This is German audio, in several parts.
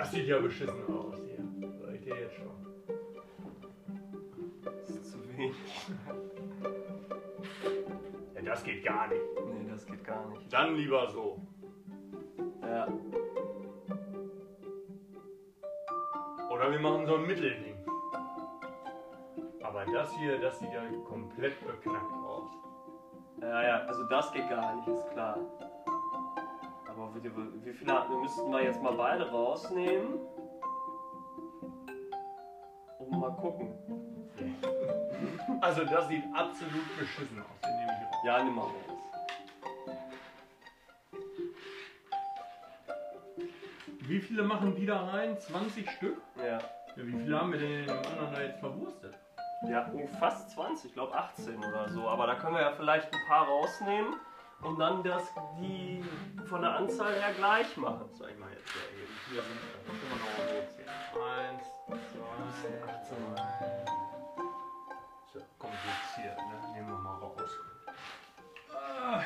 Das sieht ja beschissen aus hier. Sag ich dir jetzt schon. Das ist zu wenig. Ja, das geht gar nicht. Nee, das geht gar nicht. Dann lieber so. Ja. Oder wir machen so ein Mittelding. Aber das hier, das sieht ja komplett beknackt aus. Ja, ja, also das geht gar nicht, ist klar. Aber wie, viele wir müssten wir jetzt mal beide rausnehmen? Und mal gucken. Also das sieht absolut beschissen aus. Den nehme ich raus. Ja, nimm mal raus. Wie viele machen die da rein? 20 Stück? Ja. Ja, wie viele haben wir denn dem anderen da jetzt verwurstet? Ja, oh, fast 20, ich glaube 18 oder so. Aber da können wir ja vielleicht ein paar rausnehmen und dann das, die von der Anzahl her gleich machen. So, ich mal jetzt ja eben. Hier sind wir. Da können wir noch mal hochzählen. Eins, zwei, drei. So, kompliziert, ne? Nehmen wir mal raus. Ah.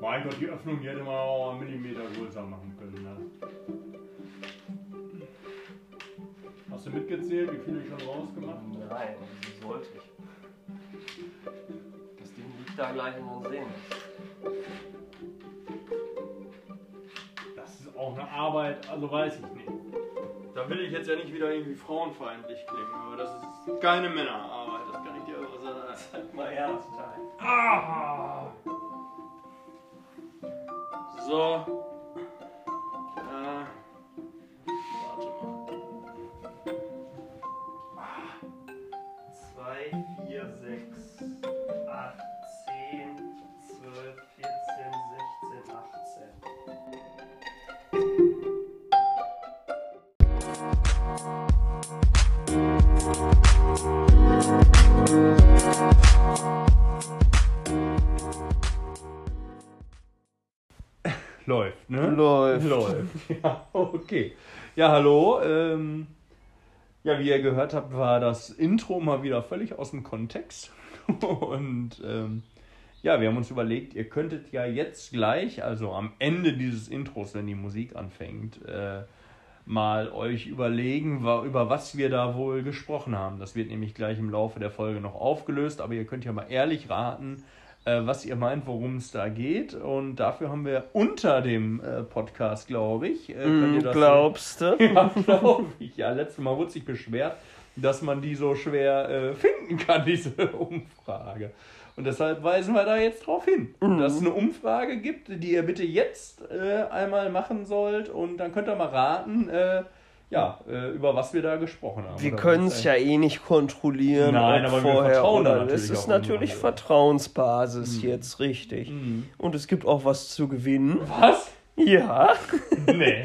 Mein Gott, die Öffnung hier hätte man auch einen Millimeter größer machen können. Ne? Hast du mitgezählt, wie viele ich schon rausgemacht habe? Nein, wieso sollte ich? Das Ding liegt da gleich in den Sehen. Das ist auch eine Arbeit, also weiß ich nicht. Da will ich jetzt ja nicht wieder irgendwie frauenfeindlich klingen, aber das ist keine Männerarbeit, das kann ich dir aber sagen. Sag mal ernst, Ah! So. Läuft, ne? Läuft. Läuft. Ja, okay. Ja, hallo. Ähm, ja, wie ihr gehört habt, war das Intro mal wieder völlig aus dem Kontext. Und ähm, ja, wir haben uns überlegt, ihr könntet ja jetzt gleich, also am Ende dieses Intros, wenn die Musik anfängt, äh, mal euch überlegen, über was wir da wohl gesprochen haben. Das wird nämlich gleich im Laufe der Folge noch aufgelöst, aber ihr könnt ja mal ehrlich raten, was ihr meint, worum es da geht. Und dafür haben wir unter dem äh, Podcast, glaube ich, äh, das Glaubst du? ja, glaube ich. Ja, letztes Mal wurde sich beschwert, dass man die so schwer äh, finden kann, diese Umfrage. Und deshalb weisen wir da jetzt drauf hin, dass es eine Umfrage gibt, die ihr bitte jetzt äh, einmal machen sollt. Und dann könnt ihr mal raten, äh, ja, äh, über was wir da gesprochen haben. Wir können es ein- ja eh nicht kontrollieren. Nein, aber wir vorher vertrauen da natürlich Es ist natürlich unseren Vertrauensbasis jetzt, richtig. Mhm. Und es gibt auch was zu gewinnen. Was? Ja, Nee,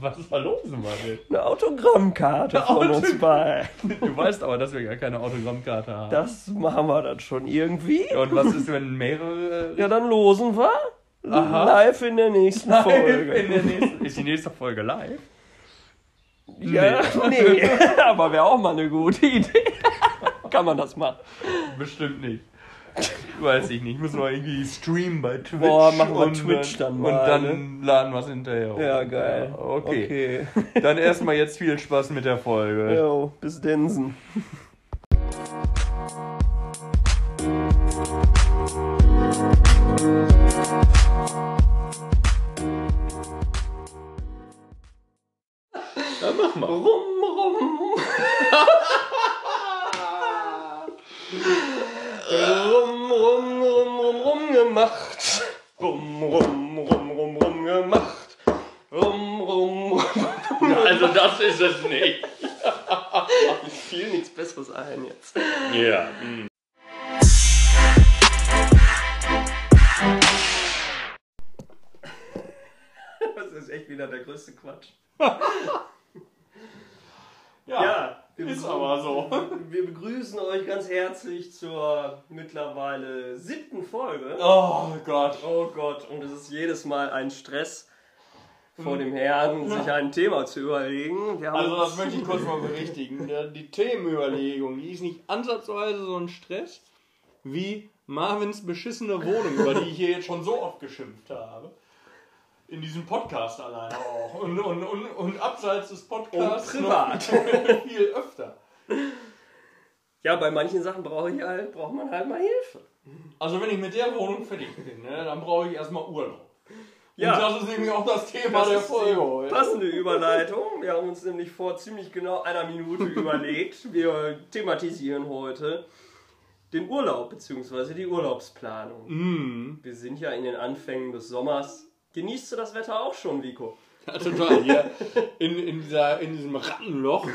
was da los, Mann? eine Autogrammkarte Eine von uns Autogramm- beiden. Du weißt aber, dass wir gar keine Autogrammkarte haben. Das machen wir dann schon irgendwie. Und was ist, wenn mehrere Ja, dann losen wir. Aha. Live in der nächsten Folge. in der nächsten, ist die nächste Folge live? Ja, nee. Aber wäre auch mal eine gute Idee. Kann man das machen. Bestimmt nicht. Weiß ich nicht. Müssen wir irgendwie streamen bei Twitch. Boah, machen wir und Twitch dann mal, Und dann laden wir es hinterher hoch. Ja, geil. Ja, okay. Okay. Dann erstmal jetzt viel Spaß mit der Folge. Jo, bis Densen. Das nicht. Mir fiel nichts Besseres ein jetzt. Ja. mm. Das ist echt wieder der größte Quatsch. Ja, Ja, wir ist aber so. Wir begrüßen euch ganz herzlich zur mittlerweile siebten Folge. Oh Gott. Oh Gott, und es ist jedes Mal ein Stress vor dem Herrn, sich ein Thema zu überlegen. Also das möchte ich kurz mal berichtigen. Die Themenüberlegung, die ist nicht ansatzweise so ein Stress wie Marvins beschissene Wohnung, über die ich hier jetzt schon so oft geschimpft habe. In diesem Podcast alleine auch. Und, und, und, und abseits des Podcasts Und privat. noch viel öfter. Ja, bei manchen Sachen brauche ich halt, braucht man halt mal Hilfe. Also wenn ich mit der Wohnung fertig bin, ne, dann brauche ich erstmal Urlaub. Ja. Und das ist nämlich auch das Thema Das der Folge heute. Passende Überleitung. Wir haben uns nämlich vor ziemlich genau einer Minute überlegt. Wir thematisieren heute den Urlaub bzw. die Urlaubsplanung. Mm. Wir sind ja in den Anfängen des Sommers. Genießt du das Wetter auch schon, Vico? Ja, total. Hier in, in, dieser, in diesem Rattenloch.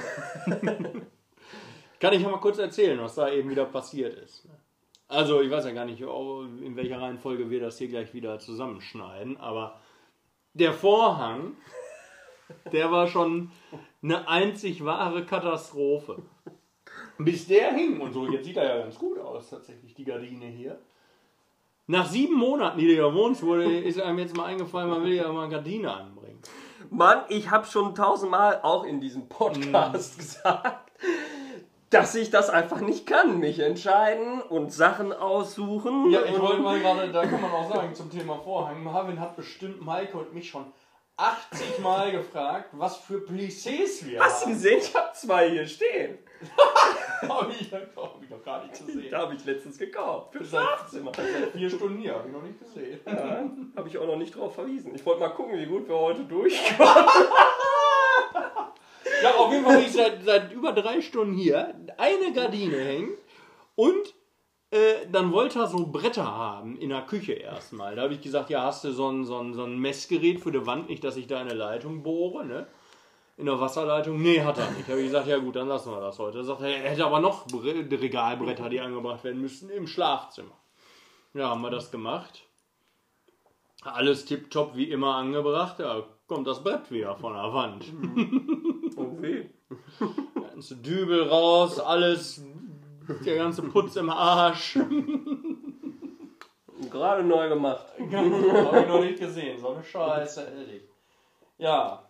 Kann ich ja mal kurz erzählen, was da eben wieder passiert ist. Also, ich weiß ja gar nicht, in welcher Reihenfolge wir das hier gleich wieder zusammenschneiden, aber der Vorhang, der war schon eine einzig wahre Katastrophe. Bis der hing und so, jetzt sieht er ja ganz gut aus, tatsächlich, die Gardine hier. Nach sieben Monaten, die du ja wohnst, wurde, ist einem jetzt mal eingefallen, man will ja mal eine Gardine anbringen. Mann, ich habe schon tausendmal auch in diesem Podcast gesagt, dass ich das einfach nicht kann. Mich entscheiden und Sachen aussuchen. Ja, ich wollte mal gerade, da kann man auch sagen, zum Thema Vorhang. Marvin hat bestimmt Maike und mich schon 80 Mal gefragt, was für Plissés wir Hast du haben. gesehen? Ich habe zwei hier stehen. Hab ich, hab ich noch gar nicht gesehen. Da habe ich letztens gekauft. Für Schlafzimmer. vier Stunden hier, habe ich noch nicht gesehen. Ja, habe ich auch noch nicht drauf verwiesen. Ich wollte mal gucken, wie gut wir heute durchkommen. Ja, auf jeden Fall bin ich seit, seit über drei Stunden hier. Eine Gardine hängt und äh, dann wollte er so Bretter haben in der Küche erstmal. Da habe ich gesagt, ja, hast du so ein, so, ein, so ein Messgerät für die Wand, nicht, dass ich da eine Leitung bohre, ne? In der Wasserleitung? Nee, hat er nicht. Da habe ich gesagt, ja gut, dann lassen wir das heute. Er sagt, er hätte aber noch Bre- Regalbretter, die angebracht werden müssten, im Schlafzimmer. Ja, haben wir das gemacht. Alles tipptopp wie immer angebracht. Ja, kommt das Brett wieder von der Wand. Okay. Ganze Dübel raus, alles, der ganze Putz im Arsch. Gerade neu gemacht. Habe ich noch nicht gesehen, so eine Scheiße, ehrlich. Ja,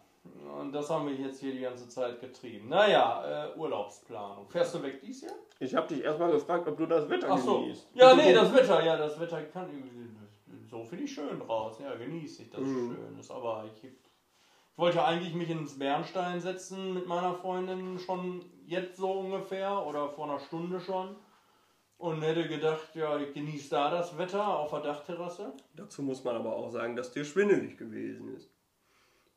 und das haben wir jetzt hier die ganze Zeit getrieben. Naja, äh, Urlaubsplanung. Fährst du weg dies Jahr? Ich habe dich erstmal gefragt, ob du das Wetter Ach so. genießt. Ja, nee, das Wetter, ja, das Wetter kann. So finde ich schön draußen. Ja, genieße ich, dass es Mhm. schön ist. Aber ich, ich wollte eigentlich mich ins Bernstein setzen mit meiner Freundin schon jetzt so ungefähr oder vor einer Stunde schon. Und hätte gedacht, ja, ich genieße da das Wetter auf der Dachterrasse. Dazu muss man aber auch sagen, dass dir schwindelig gewesen ist.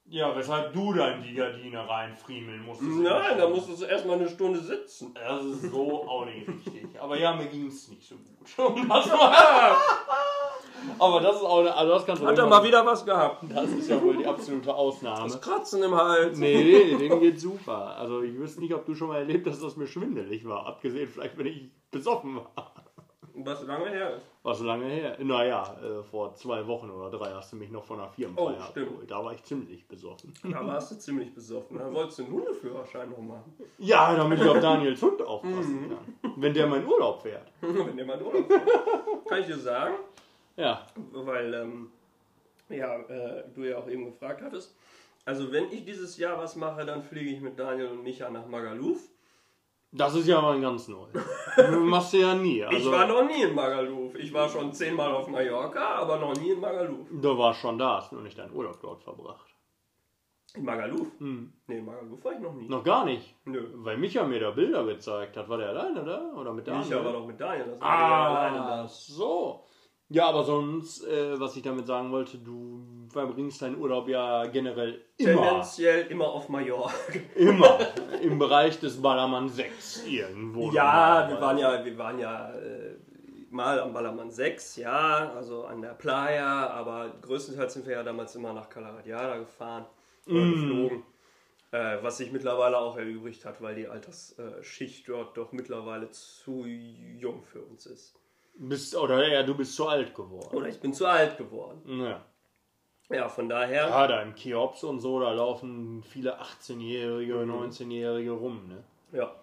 Ja, weshalb du da in die Gardine reinfriemeln musstest. Nein, da musstest du erstmal eine Stunde sitzen. Das ist so auch nicht richtig. Aber ja, mir ging es nicht so gut. Und das war, aber das ist auch, eine- also das kannst du Hat er mal wieder was gehabt. Das ist ja wohl die absolute Ausnahme. Das Kratzen im Hals. Nee, nee, dem geht super. Also ich wüsste nicht, ob du schon mal erlebt hast, dass mir schwindelig war. Abgesehen vielleicht, wenn ich besoffen war. Was lange her ist. War so lange her. Naja, äh, vor zwei Wochen oder drei hast du mich noch von einer Firmenfeier Oh, stimmt. abgeholt. Da war ich ziemlich besoffen. Da warst du ziemlich besoffen. Dann wolltest du einen Hundeführerschein noch machen. Ja, damit ich auf Daniels Hund aufpassen kann. Wenn der meinen Urlaub fährt. Wenn der mal in Urlaub fährt. Kann ich dir sagen, Ja. weil ähm, ja, äh, du ja auch eben gefragt hattest. Also wenn ich dieses Jahr was mache, dann fliege ich mit Daniel und Micha nach Magaluf. Das ist ja mal ganz neu. Du machst du ja nie. Also, ich war noch nie in Magaluf. Ich war schon zehnmal auf Mallorca, aber noch nie in Magaluf. Du warst schon da, hast nur nicht deinen Urlaub dort verbracht. In Magaluf? Hm. Nee, in Magaluf war ich noch nie. Noch gar nicht. Nö. Weil Micha mir da Bilder gezeigt hat. War der alleine da? Oder mit Daniel? Micha war doch mit Daniel. Das war ja alleine Ah, da. so. Ja, aber sonst, äh, was ich damit sagen wollte, du verbringst deinen Urlaub ja generell immer, Tendenziell immer auf Mallorca. immer im Bereich des Ballermann 6 irgendwo. Ja, wir waren ja, wir waren ja äh, mal am Ballermann 6, ja, also an der Playa, aber größtenteils sind wir ja damals immer nach Calaradiada gefahren oder Mm. geflogen. Äh, was sich mittlerweile auch erübrigt hat, weil die Altersschicht dort doch mittlerweile zu jung für uns ist. Bist, oder ja, du bist zu alt geworden. Oder ich bin zu alt geworden. Ja. Ja, von daher. Ja, da im Kiops und so, da laufen viele 18-Jährige, Mhm. 19-Jährige rum, ne? Ja.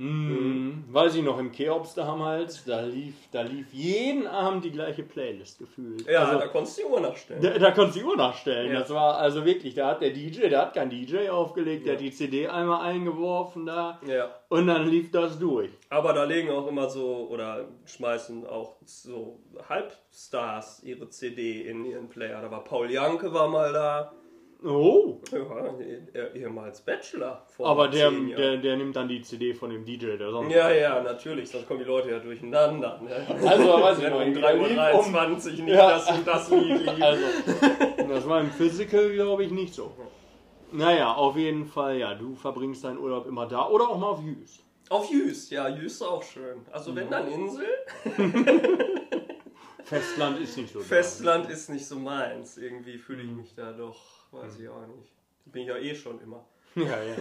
Hm, Weiß ich noch, im Cheops damals, da lief, da lief jeden Abend die gleiche Playlist gefühlt. Ja, also, da konntest du die Uhr nachstellen. da, da konntest du die Uhr nachstellen. Ja. Das war also wirklich, da hat der DJ, der hat kein DJ aufgelegt, der Ja. hat die CD einmal eingeworfen da Ja. und dann lief das durch. Aber da legen auch immer so, oder schmeißen auch so Halbstars ihre CD in ihren Player. Da war Paul Janke war mal da. Oh, Ja, er ehemals Bachelor. vor aber der, der, der nimmt dann die CD von dem DJ, der sonst. Ja, ja, natürlich, sonst kommen die Leute ja durcheinander. Ne? Also, weiß ich Wenn noch, um in der lief 3.23 Uhr nicht Ja. das und das Lied lief. Also, das war im Physical, glaube ich, nicht so. Naja, auf jeden Fall, ja, du verbringst deinen Urlaub immer da oder auch mal auf Jüst. Auf Jüst, ja, Jüst ist auch schön. Also wenn dann Insel, Festland ist nicht so da. Festland ist nicht so meins. Irgendwie fühle ich mich da doch, weiß ich auch nicht. Bin ich ja eh schon immer. Ja, ja.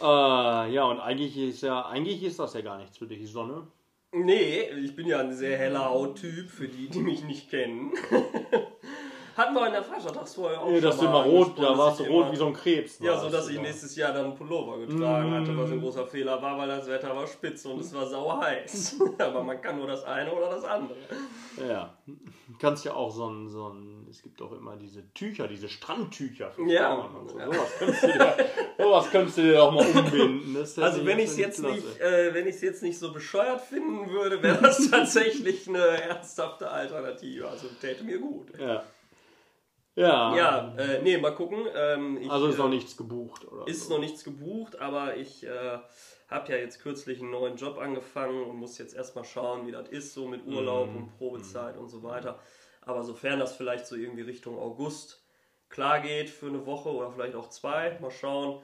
äh, ja, und eigentlich ist ja, eigentlich ist das ja gar nichts für dich, Sonne. Nee, ich bin ja ein sehr heller Hauttyp, für die, die mich nicht kennen. Hatten wir in der Vatertagsfolge auch Ja, schon immer mal rot, da warst du rot wie so ein Krebs. Ja, so dass ich nächstes Jahr dann einen Pullover getragen hatte, was ein großer Fehler war, weil das Wetter war spitz und es war sauer heiß. Aber man kann nur das eine oder das andere. Ja, du kannst ja auch so ein, so ein, es gibt auch immer diese Tücher, diese Strandtücher für Ja. So. Sowas könntest du dir, sowas könntest du dir auch mal umbinden. Das Also wenn ich es jetzt nicht, äh, wenn ich es jetzt nicht so bescheuert finden würde, wäre das tatsächlich eine ernsthafte Alternative. Also täte mir gut. Ja. Ja. Ja, äh, nee, mal gucken. Ähm, ich, Also ist äh, noch nichts gebucht, oder? Ist so. noch nichts gebucht, aber ich äh, habe ja jetzt kürzlich einen neuen Job angefangen und muss jetzt erstmal schauen, wie das ist, so mit Urlaub Mhm. und Probezeit und so weiter. Aber sofern das vielleicht so irgendwie Richtung August klar geht für eine Woche oder vielleicht auch zwei, mal schauen.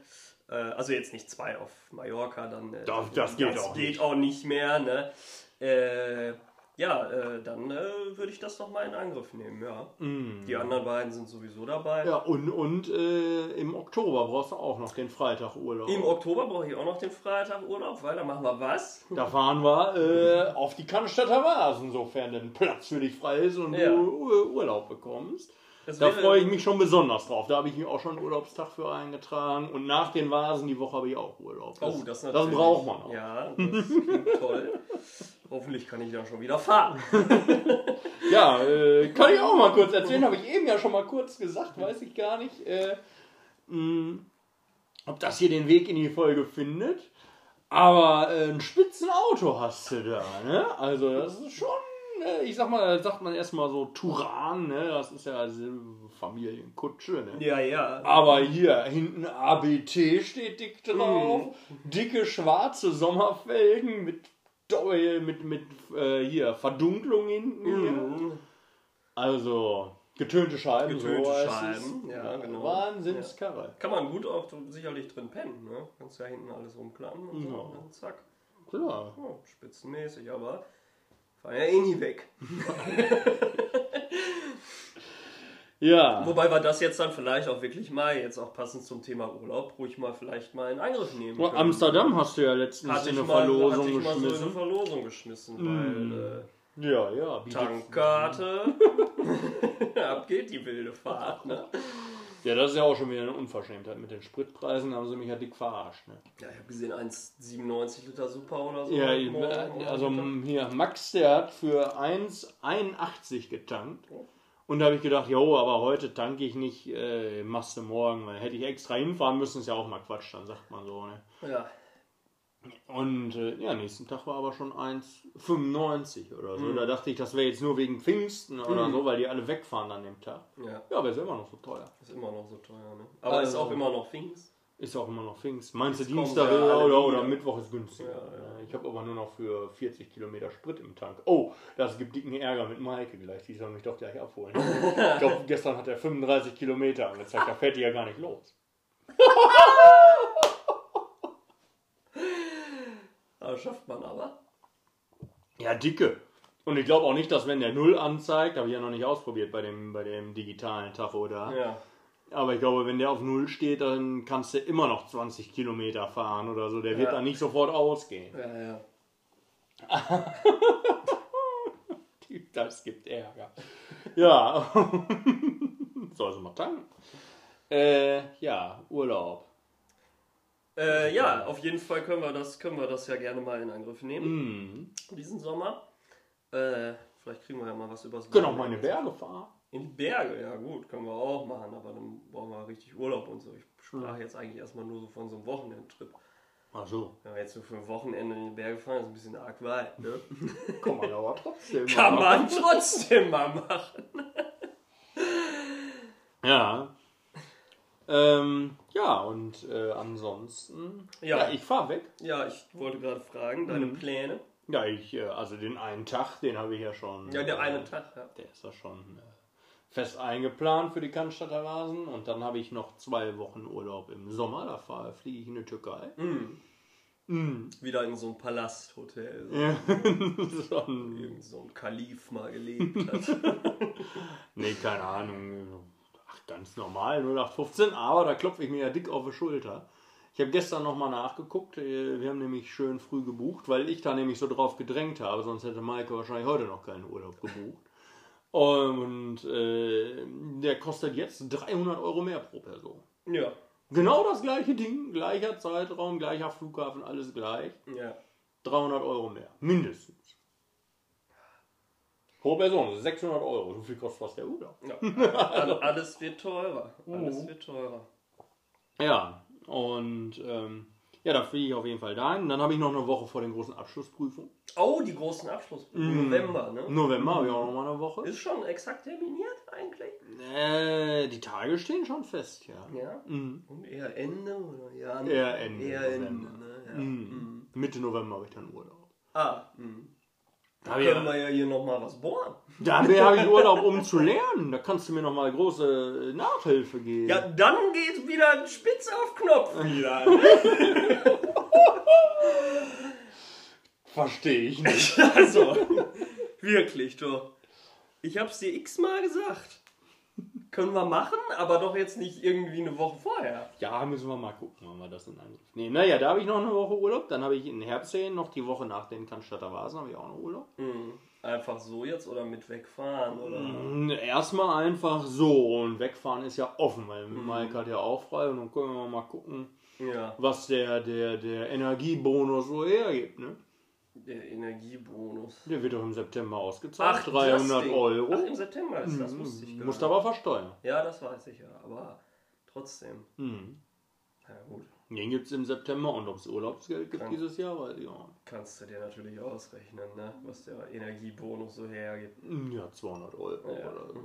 Äh, also jetzt nicht zwei auf Mallorca, dann. Äh, Das- das geht auch geht nicht. auch nicht mehr, ne? Äh, ja, äh, dann äh, würde ich das noch mal in Angriff nehmen, ja. Die anderen beiden sind sowieso dabei. Ja, und, und äh, im Oktober brauchst du auch noch den Freitag Urlaub. Im Oktober brauche ich auch noch den Freitag Urlaub, weil da machen wir was? Da fahren wir äh, auf die Cannstatter Vasen, sofern ein Platz für dich frei ist und Ja. du Ur- Urlaub bekommst. Das Da freue ich mich schon besonders drauf. Da habe ich mir auch schon einen Urlaubstag für eingetragen. Und nach den Vasen die Woche habe ich auch Urlaub. Oh, das, das natürlich. braucht man auch. Ja, das klingt toll. Hoffentlich kann ich dann schon wieder fahren. Ja, äh, kann ich auch mal kurz erzählen. Habe ich eben ja schon mal kurz gesagt, weiß ich gar nicht, äh, mh, ob das hier den Weg in die Folge findet. Aber äh, ein Spitzenauto hast du da, ne? Also das ist schon, äh, ich sag mal, da sagt man erstmal so Turan, ne? Das ist ja also Familienkutsche, ne? Ja, ja. Aber hier hinten ABT steht dick drauf. Dicke schwarze Sommerfelgen mit Doppel- mit mit äh, hier Verdunklung hinten. Mhm. Also getönte Scheiben. Getönte so Scheiben, ja, genau. Wahnsinnskarre. Kann man gut auch sicherlich drin pennen, ne? Kannst ja hinten alles rumklappen und so. Ja. Und dann zack. Klar. Oh, spitzenmäßig, aber fahren ja eh nie weg. Ja. Wobei wir das jetzt dann vielleicht auch wirklich mal, jetzt auch passend zum Thema Urlaub, ruhig mal vielleicht mal in Angriff nehmen Oh, können. Amsterdam hast du ja letztens hatte in eine mal, Verlosung hatte ich mal so in eine. Verlosung geschmissen, Mm. weil Ja, ja. äh, bietet- Tankkarte, ab geht die wilde Fahrt. Ne? Ja, das ist ja auch schon wieder eine Unverschämtheit. Mit den Spritpreisen haben sie mich ja dick verarscht. Ne? Ja, ich habe gesehen, 1,97 Liter Super oder so. Ja, ich- äh, also hier, Max, der hat für 1,81 getankt. Und da habe ich gedacht, jo, aber heute tanke ich nicht, äh, machst du morgen. Weil hätte ich extra hinfahren müssen, ist ja auch mal Quatsch, dann sagt man so. Ne? ja. Und äh, ja, nächsten Tag war aber schon 1,95 oder Mhm. so. Da dachte ich, das wäre jetzt nur wegen Pfingsten oder so, weil die alle wegfahren an dem Tag. ja, Ja, aber ist immer noch so teuer. ist immer noch so teuer. Ne? Aber ist Also- auch immer noch Pfingst. Ist auch immer noch Pfingst. Meinst du Dienstag oder, oder wieder. Mittwoch ist günstiger? Ja, ja. Ich habe aber nur noch für 40 Kilometer Sprit im Tank. Oh, das gibt dicken Ärger mit Maike gleich. Die soll mich doch gleich abholen. ich glaube, gestern hat er 35 Kilometer angezeigt. Da fährt die ja gar nicht los. Das schafft man aber. Ja, dicke. Und ich glaube auch nicht, dass wenn der Null anzeigt, habe ich ja noch nicht ausprobiert bei dem, bei dem digitalen Tacho da. Ja. Aber ich glaube, wenn der auf Null steht, dann kannst du immer noch 20 Kilometer fahren oder so. Der wird Ja. dann nicht sofort ausgehen. Ja, ja. Das gibt Ärger. Ja. Soll sie mal tanken. Äh, ja, Urlaub. Äh, ja, auf jeden Fall können wir, das, können wir das ja gerne mal in Angriff nehmen, Mhm. diesen Sommer. Äh, vielleicht kriegen wir ja mal was übers Können auch die Berge fahren. In die Berge, ja gut, können wir auch machen, aber dann brauchen wir richtig Urlaub und so. Ich sprach jetzt eigentlich erstmal nur so von so einem Wochenendtrip. Ach so. Wenn wir jetzt nur für ein Wochenende in die Berge fahren, ist ein bisschen arg weit, ne? Kann man aber trotzdem. Kann machen. man trotzdem mal machen. Ja. Ähm, ja, und äh, ansonsten. Ja. Ja, ich fahr weg. Ja, ich wollte gerade fragen, deine Mhm. Pläne. Ja, ich, äh, also den einen Tag, den habe ich ja schon. Ja, der äh, eine Tag, ja. Der ist ja schon äh, fest eingeplant für die Cannstatter Vasen. Und dann habe ich noch zwei Wochen Urlaub im Sommer. Da fahr- fliege ich in die Türkei. Mhm. Mhm. Wieder in so einem Palasthotel. So. Ja. Schon- Irgend so ein Kalif mal gelebt hat. nee, keine Ahnung. Ach, ganz normal, 0815. Aber da klopfe ich mir ja dick auf die Schulter. Ich habe gestern nochmal nachgeguckt. äh, Wir haben nämlich schön früh gebucht, weil ich da nämlich so drauf gedrängt habe. Sonst hätte Maike wahrscheinlich heute noch keinen Urlaub gebucht. Und äh, der kostet jetzt 300 Euro mehr pro Person. ja. Genau das gleiche Ding, gleicher Zeitraum, gleicher Flughafen, alles gleich. Ja. 300 Euro mehr, mindestens. Pro Person, das ist 600 Euro. So viel kostet fast der Urlaub. ja. All- Alles wird teurer. Alles Mhm. wird teurer. Ja, und ähm, ja, da fliege ich auf jeden Fall dahin. Dann habe ich noch eine Woche vor den großen Abschlussprüfungen. Oh, die großen Abschluss. Mhm. November, ne? November habe ich auch noch mal eine Woche. Ist schon exakt terminiert eigentlich? Äh, die Tage stehen schon fest, ja. Ja. Mhm. Und eher Ende oder Anfang? Eher Ende Eher Ende, November. ne? Ja. Mhm. Mitte November habe ich dann Urlaub. Ah, mhm. Da können wir ja hier nochmal was bohren. Da habe ich Urlaub, um zu lernen. Da kannst du mir noch mal große äh, Nachhilfe geben. Ja, dann geht wieder spitz auf Knopf wieder. ne? verstehe ich nicht. Also, wirklich, doch. Ich hab's dir x-mal gesagt. Können wir machen, aber doch jetzt nicht irgendwie eine Woche vorher. Ja, müssen wir mal gucken, wann wir das in Angriff nehmen. Naja, da habe ich noch eine Woche Urlaub. Dann habe ich in Herbstferien noch die Woche nach den Cannstatter Vasen habe ich auch noch Urlaub. Mhm. Einfach so jetzt oder mit wegfahren oder. Mm, Erstmal einfach so und wegfahren ist ja offen, weil Mhm. Mike hat ja auch frei und dann können wir mal gucken, Ja, was der, der, der Energiebonus so hergibt. Ne? Der Energiebonus. Der wird doch im September ausgezahlt. das 300 Ding. Euro. Ach, im September ist das, wusste ich gar Musst aber versteuern. Ja, das weiß ich ja, aber trotzdem. Mhm. Na gut, Den gibt es im September und ob es Urlaubsgeld gibt Krank. dieses Jahr, weiß ich auch nicht. kannst du dir natürlich ausrechnen, ne? was der Energiebonus so hergibt. Ja, 200 Euro Ja. oder so.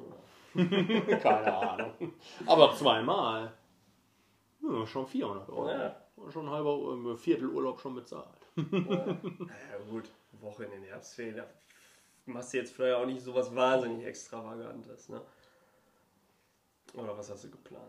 Keine Ahnung. Aber zweimal. Ja, schon 400 Euro. Ja. Schon ein halber äh, Viertel Urlaub schon bezahlt. Naja, gut, Woche in den Herbstferien, da machst du jetzt vielleicht auch nicht so was wahnsinnig Extravagantes, ne? Oder was hast du geplant?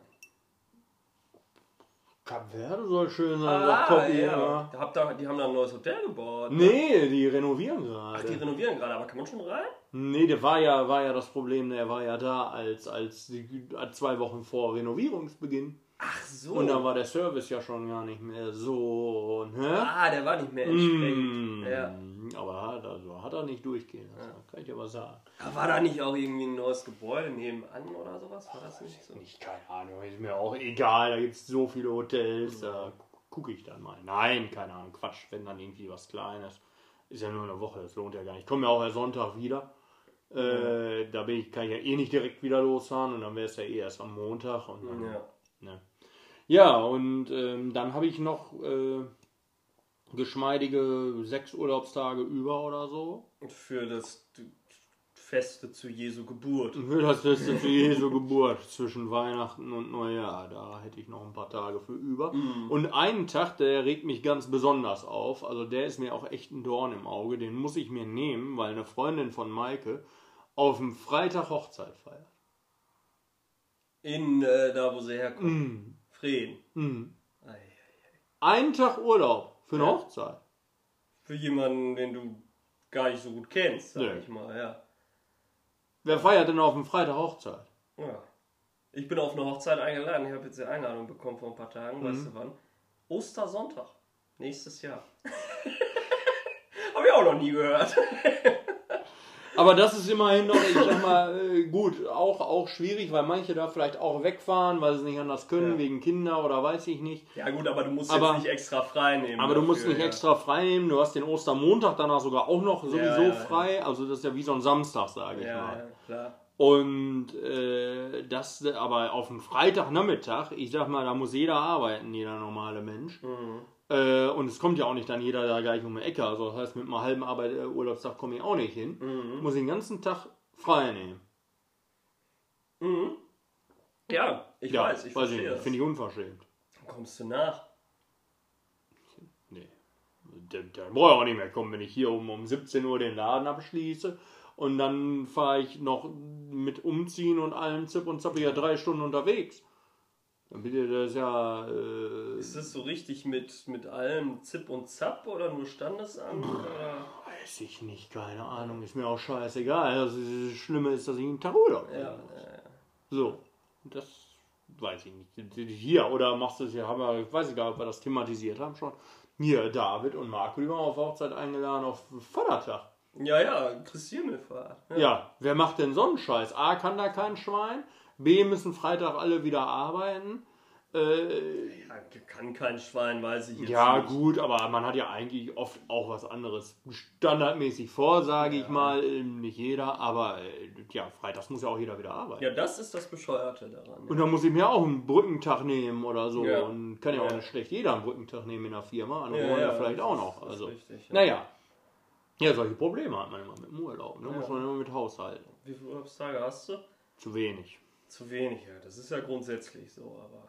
Kap Verde soll schön sein, Ah, ja. immer. Da die haben da ein neues Hotel gebaut. Nee, die renovieren gerade. Ach, die renovieren gerade, aber kann man schon rein? nee, der war ja, war ja das Problem, der war ja da als, als die, als zwei Wochen vor Renovierungsbeginn. Ach so. Und dann war der Service ja schon gar nicht mehr so, ne? ah, der war nicht mehr entsprechend. Mm, Ja. Aber hat, also, hat er nicht durchgehen lassen, kann ich aber sagen. Aber War da nicht auch irgendwie ein neues Gebäude nebenan oder sowas? War das nicht so? Nicht, keine Ahnung, ist mir auch egal, da gibt es so viele Hotels, da gucke ich dann mal. Nein, keine Ahnung, Quatsch, wenn dann irgendwie was Kleines. Ist ja nur eine Woche, das lohnt ja gar nicht. Ich komme ja auch erst Sonntag wieder. Äh, da bin ich, kann ich ja eh nicht direkt wieder losfahren und dann wäre es ja eh erst am Montag. Und dann, Ja. Ne. Ja, und ähm, dann habe ich noch äh, geschmeidige sechs Urlaubstage über oder so. Für das Feste zu Jesu Geburt. Für das Feste für Jesu Geburt zwischen Weihnachten und Neujahr. Da hätte ich noch ein paar Tage für über. Und einen Tag, der regt mich ganz besonders auf. Also der ist mir auch echt ein Dorn im Auge. Den muss ich mir nehmen, weil eine Freundin von Maike auf dem Freitag Hochzeit feiert. In äh, da, wo sie herkommt. Mm. Frieden. Mm. Ei, ei, ei. Einen Tag Urlaub für eine Ja. Hochzeit. Für jemanden, den du gar nicht so gut kennst, sag Nee. ich mal, ja. Wer feiert denn auf dem Freitag Hochzeit? ja. Ich bin auf eine Hochzeit eingeladen. Ich habe jetzt die Einladung bekommen vor ein paar Tagen. Weißt du wann? Ostersonntag. Nächstes Jahr. habe ich auch noch nie gehört. Aber das ist immerhin noch, ich sag mal, äh, gut, auch, auch schwierig, weil manche da vielleicht auch wegfahren, weil sie es nicht anders können, Ja. wegen Kinder oder weiß ich nicht. Ja gut, aber du musst Aber- jetzt nicht extra frei nehmen. Aber du musst dafür, nicht ja. extra frei nehmen, du hast den Ostermontag danach sogar auch noch sowieso Ja, frei, also das ist ja wie so ein Samstag, sage ich Ja, mal. ja, klar. Und äh, das aber auf einen Freitagnachmittag, ich sag mal, da muss jeder arbeiten, jeder normale Mensch. Mhm. Äh, und es kommt ja auch nicht dann jeder da gleich um die Ecke. Also das heißt, mit einem halben Arbeit, äh, Urlaubstag komme ich auch nicht hin. Mhm. Muss ich den ganzen Tag frei nehmen. Mhm. Ja, ich ja, weiß, ich weiß verstehe. Finde ich unverschämt. Kommst du nach? Nee. Der, der braucht auch nicht mehr kommen, wenn ich hier um, um 17 Uhr den Laden abschließe. Und dann fahre ich noch mit Umziehen und allem Zip und Zap ja drei Stunden unterwegs. Dann bitte, das ist ja. Äh, Ist das so richtig mit, mit allem Zip und Zap oder nur Standesamt? Oder? Weiß ich nicht, keine Ahnung, ist mir auch scheißegal. Also, das Schlimme ist, dass ich einen Urlaub Ja, ja, ja. So, das weiß ich nicht. Hier, oder machst du es ja, haben wir, ich weiß nicht, ob wir das thematisiert haben schon. Hier, David und Marco, die waren auf Hochzeit eingeladen auf Vatertag. ja, ja, Christiermilfahrt. Ja. wer macht denn so einen Scheiß? A, kann da kein Schwein. B, müssen Freitag alle wieder arbeiten. Äh, Ja, kann kein Schwein, weiß ich jetzt ja, nicht. gut, aber man hat ja eigentlich oft auch was anderes standardmäßig vor, sage ich Ja. mal. Ähm, Nicht jeder, aber äh, ja, freitags muss ja auch jeder wieder arbeiten. Ja, das ist das Bescheuerte daran. Und dann muss ich mir auch einen Brückentag nehmen oder so. Ja. Und kann ja auch Ja. nicht schlecht jeder einen Brückentag nehmen in der Firma. Andere Ja, wollen ja, ja, vielleicht auch ist- noch. ist Also, richtig, ja. naja. Ja, solche Probleme hat man immer mit dem Urlaub. Ne? Ja. Muss man immer mit haushalten. Wie viele Urlaubstage hast du? Zu wenig. Zu wenig, ja. Das ist ja grundsätzlich so, aber.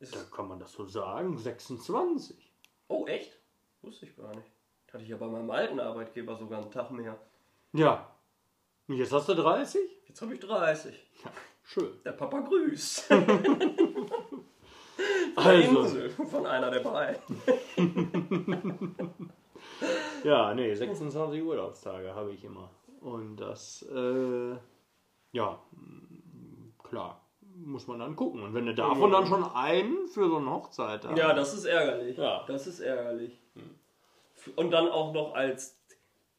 Da kann man das so sagen. 26. oh, echt? Wusste ich gar nicht. Hatte ich ja bei meinem alten Arbeitgeber sogar einen Tag mehr. Ja. Und jetzt hast du 30? Jetzt habe ich 30. Schön. Der Papa grüßt. Also, Insel von einer der beiden. ja, nee, 26 Urlaubstage habe ich immer. Und das, äh, ja, mh, klar, muss man dann gucken. Und wenn du davon dann schon einen für so eine Hochzeit hast. Ja, das ist ärgerlich. Ja. Das ist ärgerlich. Und dann auch noch als,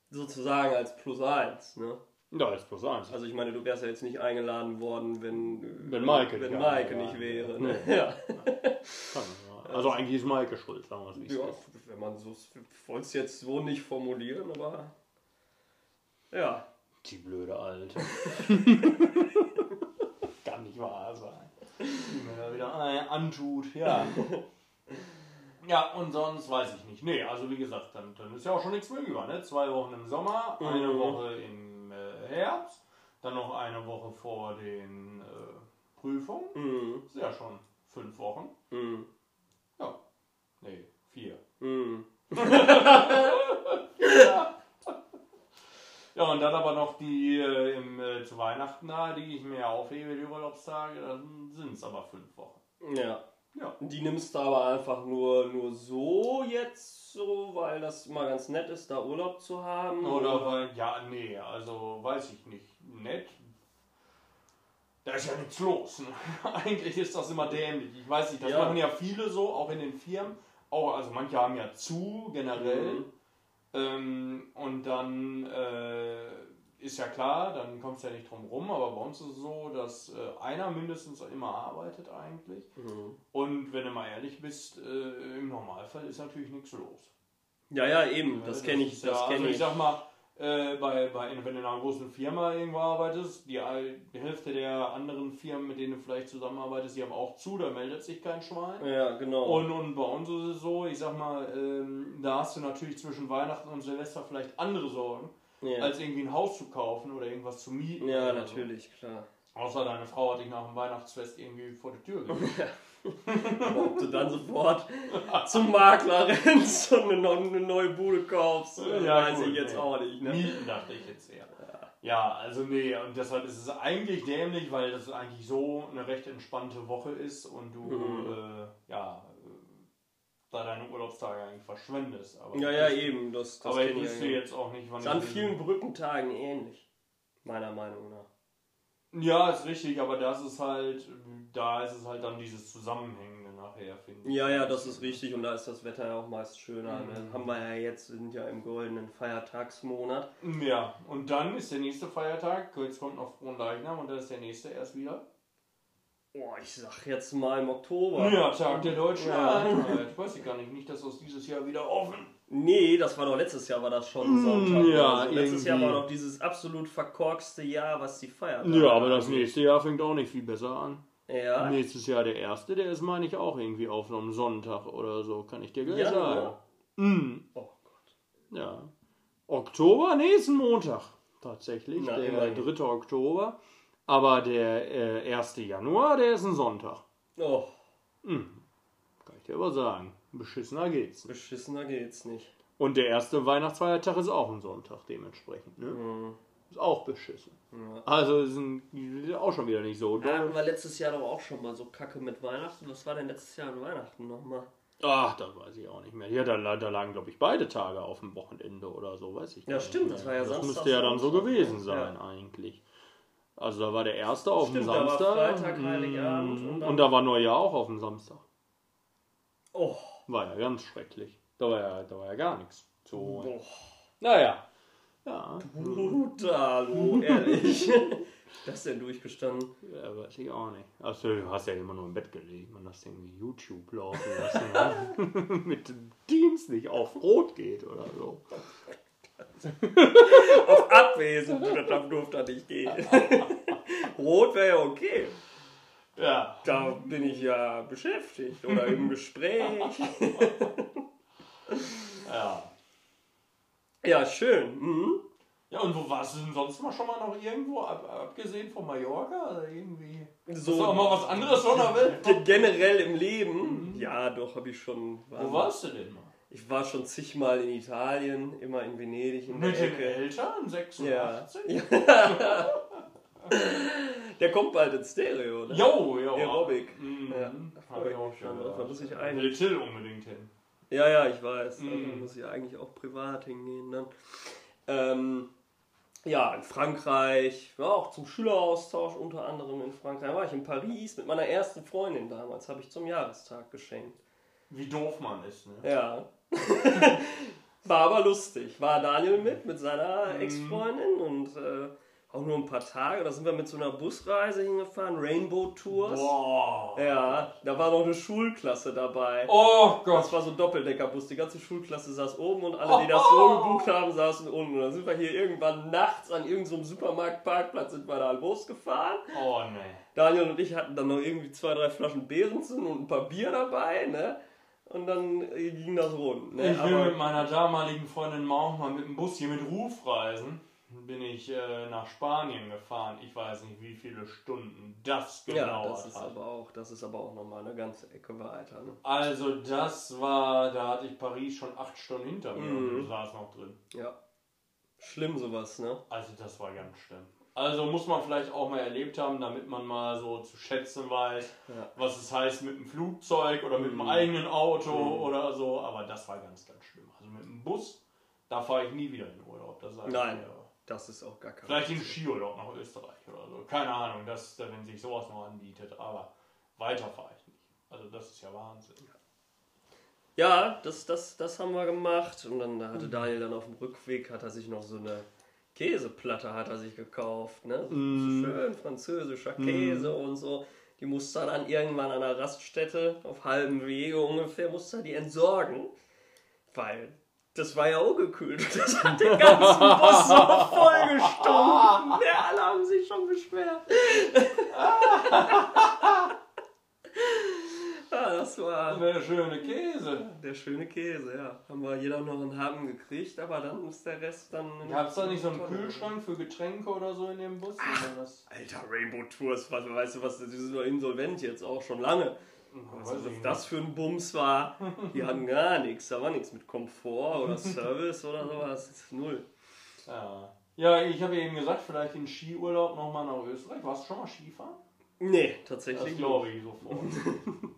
sozusagen als Plus 1, ne? Ja, ist bloß eins. Also ich meine, du wärst ja jetzt nicht eingeladen worden, wenn, Wenn Maike wenn nicht Maike nicht wäre. Ne? Ja. Kann, ja. Also eigentlich ist Maike schuld, sagen wir es es ja, wenn man so, ich wollte es jetzt so nicht formulieren, aber ja. Die blöde Alte. Kann nicht wahr sein. Die mir da wieder antut, ja. Ja, und sonst weiß ich nicht. Nee, also wie gesagt, dann, dann ist ja auch schon nichts mehr über. Ne? Zwei Wochen im Sommer, eine Mhm. Woche im äh, Herbst, dann noch eine Woche vor den äh, Prüfungen. Mhm. Ist ja schon fünf Wochen. Mhm. Ja. Nee, vier. Mhm. Ja, und dann aber noch die äh, im, äh, zu Weihnachten da, die ich mir aufhebe, die Urlaubstage, dann sind es aber fünf Wochen. Ja. Ja. Die nimmst du aber einfach nur, nur so jetzt so, weil das mal ganz nett ist, da Urlaub zu haben. Oder weil, ja, nee, also weiß ich nicht. Nett. Da ist ja nichts los. Ne? Eigentlich ist das immer dämlich. Ich weiß nicht, das Ja. machen ja viele so, auch in den Firmen. Auch, also manche haben ja zu, generell. Mhm. Ähm, und dann äh, ist ja klar, dann kommt es ja nicht drum rum, aber bei uns ist es so, dass äh, einer mindestens immer arbeitet eigentlich. Mhm. Und wenn du mal ehrlich bist, äh, im Normalfall ist natürlich nichts los. Ja, ja, eben, das kenne ich, ist ja, das kenne also ich ich. sag mal, äh, bei, bei, wenn du in einer großen Firma irgendwo arbeitest, die, die Hälfte der anderen Firmen, mit denen du vielleicht zusammenarbeitest, die haben auch zu, da meldet sich kein Schwein. Ja, genau. Und, und bei uns ist es so, ich sag mal, ähm, da hast du natürlich zwischen Weihnachten und Silvester vielleicht andere Sorgen, ja. als irgendwie ein Haus zu kaufen oder irgendwas zu mieten. ja, natürlich, klar. So. Außer deine Frau hat dich nach dem Weihnachtsfest irgendwie vor die Tür gelegt. Ob du dann sofort zum Makler rennst und eine, eine neue Bude kaufst, Ja, weiß gut, ich jetzt nee. auch nicht. Ne? Mieten dachte ich jetzt eher. Ja, also nee, und deshalb ist es eigentlich dämlich, weil das eigentlich so eine recht entspannte Woche ist und du Mhm. äh, ja äh, da deine Urlaubstage eigentlich verschwendest. Aber Ja, ja, eben. Das, das aber ich wüsste jetzt auch nicht, wann Ist an vielen Brückentagen ähnlich, meiner Meinung nach. Ja, ist richtig, aber das ist halt, da ist es halt dann dieses Zusammenhängende nachher, finde ich. Ja, ja, das ist richtig und da ist das Wetter ja auch meist schöner. Ne? Haben wir ja jetzt, wir sind ja im goldenen Feiertagsmonat. Ja, und dann ist der nächste Feiertag, jetzt kommt noch Fronleichnam und dann ist der nächste erst wieder. Boah, ich sag jetzt mal im Oktober. Ja, Tag der Deutschen Ja. Einheit. Ich weiß ich gar nicht, nicht, dass das dieses Jahr wieder offen. Nee, das war doch letztes Jahr war das schon Mm, Sonntag. ja, Also letztes Jahr irgendwie. war doch dieses absolut verkorkste Jahr, was die feiert. Ja, aber das nächste Jahr fängt auch nicht viel besser an. Ja. Nächstes Jahr der erste, der ist, meine ich, auch irgendwie auf einem Sonntag oder so, kann ich dir gleich Januar? sagen. Mm, Oh Gott. ja. Oktober, nächsten Montag. Tatsächlich, Na, der immerhin. 3. Oktober. Aber der äh, 1. Januar, der ist ein Sonntag. Oh, Hm. Kann ich dir aber sagen. Beschissener geht's. beschissener geht's nicht. Und der erste Weihnachtsfeiertag ist auch ein Sonntag, dementsprechend. Ne? Mhm. Ist auch beschissen. Ja. Also ist auch schon wieder nicht so. Da hatten wir letztes Jahr doch auch schon mal so Kacke mit Weihnachten. Was war denn letztes Jahr an Weihnachten nochmal? Ach, das weiß ich auch nicht mehr. Ja, da, da lagen, glaube ich, beide Tage auf dem Wochenende oder so, weiß ich Ja, nicht stimmt, mehr. das war ja Das Samstag, müsste ja dann so gewesen Ja. sein, eigentlich. Also da war der erste auf Stimmt, dem da war Samstag. Freitag, Heiligabend Mm, und und, da war Neujahr auch auf dem Samstag. Oh, War ja ganz schrecklich. Da war ja, da war ja gar nichts zu holen. boah. Naja. Ja, Brutalo, ehrlich. das denn durchgestanden? ja, weiß ich auch nicht. Also du hast ja immer nur im Bett gelegen und hast irgendwie YouTube laufen lassen. ne? Mit dem Dienst nicht auf Rot geht oder so. Auf Abwesen, das durfte er nicht gehen. Rot wäre ja okay. Ja. Da bin ich ja beschäftigt oder im Gespräch. Ja. Ja, schön. Mhm. Ja, und wo warst du denn sonst mal schon mal noch irgendwo, ab, abgesehen von Mallorca? Oder irgendwie. So, Hast auch mal was anderes von der Welt? generell im Leben. Ja, doch, habe ich schon. Wo warst du denn mal? Ich war schon zigmal in Italien, immer in Venedig in Mit den. Eltern? 86? Ja. Der kommt bald ins Stereo, ne? Jo, jo. Aerobic. Mhm. Ja, Hab ich auch schon. Da muss ich ein- Will Till unbedingt hin. Ja, ja, ich weiß. Mhm. Da muss ich eigentlich auch privat hingehen dann. Ähm, ja, in Frankreich, war auch zum Schüleraustausch unter anderem in Frankreich. Da war ich in Paris mit meiner ersten Freundin damals, habe ich zum Jahrestag geschenkt. Wie doof man ist, ne? Ja. war aber lustig. War Daniel mit, mit seiner Mhm. Ex-Freundin und äh, auch nur ein paar Tage. Da sind wir mit so einer Busreise hingefahren, Rainbow Tours. Boah. Ja, da war noch eine Schulklasse dabei. Oh Das Gott. war so ein Doppeldeckerbus. Die ganze Schulklasse saß oben und alle, die das so gebucht haben, saßen unten. Und dann sind wir hier irgendwann nachts an irgendeinem Supermarktparkplatz sind wir da losgefahren. Oh ne. Daniel und ich hatten dann noch irgendwie zwei, drei Flaschen Beerenzen und ein paar Bier dabei, ne? Und dann ging das rund. Ne? Ich will Aber mit meiner damaligen Freundin Mauch mal mit dem Bus hier mit Rufreisen. Bin ich äh, nach Spanien gefahren. Ich weiß nicht, wie viele Stunden das ja, gedauert das ist hat. aber auch, das ist aber auch nochmal eine ganze Ecke weiter. Ne? Also das war, da hatte ich Paris schon acht Stunden hinter mir und Mhm. du saß noch drin. Ja. Schlimm sowas, ne? Also das war ganz schlimm. Also muss man vielleicht auch mal erlebt haben, damit man mal so zu schätzen weiß, Ja. was es heißt mit dem Flugzeug oder mit dem Mhm. eigenen Auto Mhm. oder so. Aber das war ganz, ganz schlimm. Also mit dem Bus, da fahre ich nie wieder in Urlaub. Das sag ich Nein. dir. Das ist auch gar kein Vielleicht in Skiurlaub nach Österreich oder so. Keine Ahnung, dass, wenn sich sowas noch anbietet. Aber weiter fahre ich nicht. Also das ist ja Wahnsinn. Ja, das, das, das haben wir gemacht. Und dann hatte Daniel dann auf dem Rückweg, hat er sich noch so eine Käseplatte hat er sich gekauft. Ne? So Mm. Schön französischer Käse und so. Die musste er dann irgendwann an einer Raststätte, auf halbem Wege ungefähr, musste er die entsorgen. Weil das war ja auch gekühlt. Das hat den ganzen Bus so voll gestunken. Ja, alle haben sich schon beschwert. ja, das war Der schöne Käse. der schöne Käse, ja. Haben wir jeder noch einen Happen gekriegt, aber dann ist der Rest dann. Gab es da nicht so einen Kühlschrank für Getränke oder so in dem Bus? Das? Alter, Rainbow Tours, was, weißt du was, die sind doch insolvent jetzt auch schon lange. Also, Weiß was das für ein Bums war, die hatten gar nichts. Da war nichts mit Komfort oder Service oder sowas. Das ist null. Ja. ja, ich habe eben gesagt, vielleicht in Skiurlaub nochmal nach Österreich. Warst du schon mal Skifahren? Nee, Das tatsächlich. glaube ich sofort.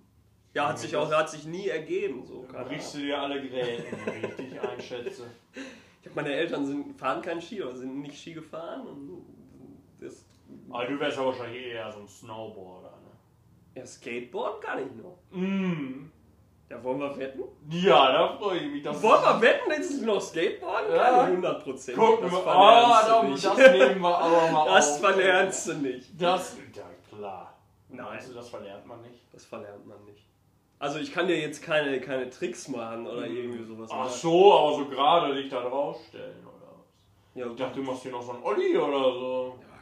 Ja, hat sich auch hat sich nie ergeben. So, Brichst Ahnung. du dir alle Gräten, wie ich dich einschätze. Ich hab, meine Eltern sind, fahren kein Ski oder sind nicht Ski gefahren. Und das Aber du wärst ja wahrscheinlich eher so ein Snowboarder? Ja, Skateboard kann ich noch. Mm. Ja, wollen wir wetten? Ja, da freue ich mich. Das Wollen wir wetten, dass ich noch Skateboarden Ja. kann? 100 Prozent. Gucken wir. Ah, du das, nehmen wir aber mal Das auf. verlernst du nicht. Das, ja klar. Nein. Du, das verlernt man nicht? Das verlernt man nicht. Also ich kann dir jetzt keine, keine Tricks machen oder irgendwie sowas. Ach so, aber so gerade dich da draufstellen oder was? Ja, Ich dachte, du machst hier noch so einen Olli oder so. ja, mal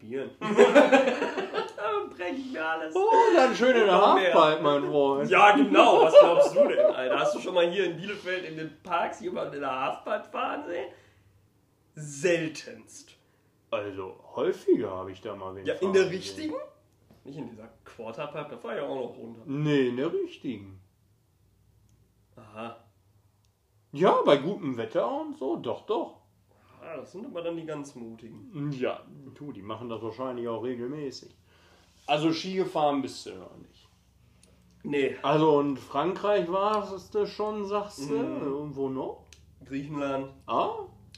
probieren. Dann brech ich mir alles. Oh, dann schön in der. Halfpipe, mein Freund. Ja, genau. Was glaubst du denn, Alter? Hast du schon mal hier in Bielefeld in den Parks jemanden in der Halfpipe fahren sehen? Seltenst. Also, häufiger habe ich da mal wen Ja, in der sehen. richtigen? Nicht in dieser Quarterpipe, da fahr ich auch noch runter. Nee, in der richtigen. Aha. Ja, bei gutem Wetter und so, doch, doch. Ah, das sind aber dann die ganz mutigen. Ja, du, die machen das wahrscheinlich auch regelmäßig. Also Ski gefahren bist du noch nicht. Nee, Also in Frankreich war es das schon, sagst du? Mhm. Irgendwo noch? Griechenland. Ah,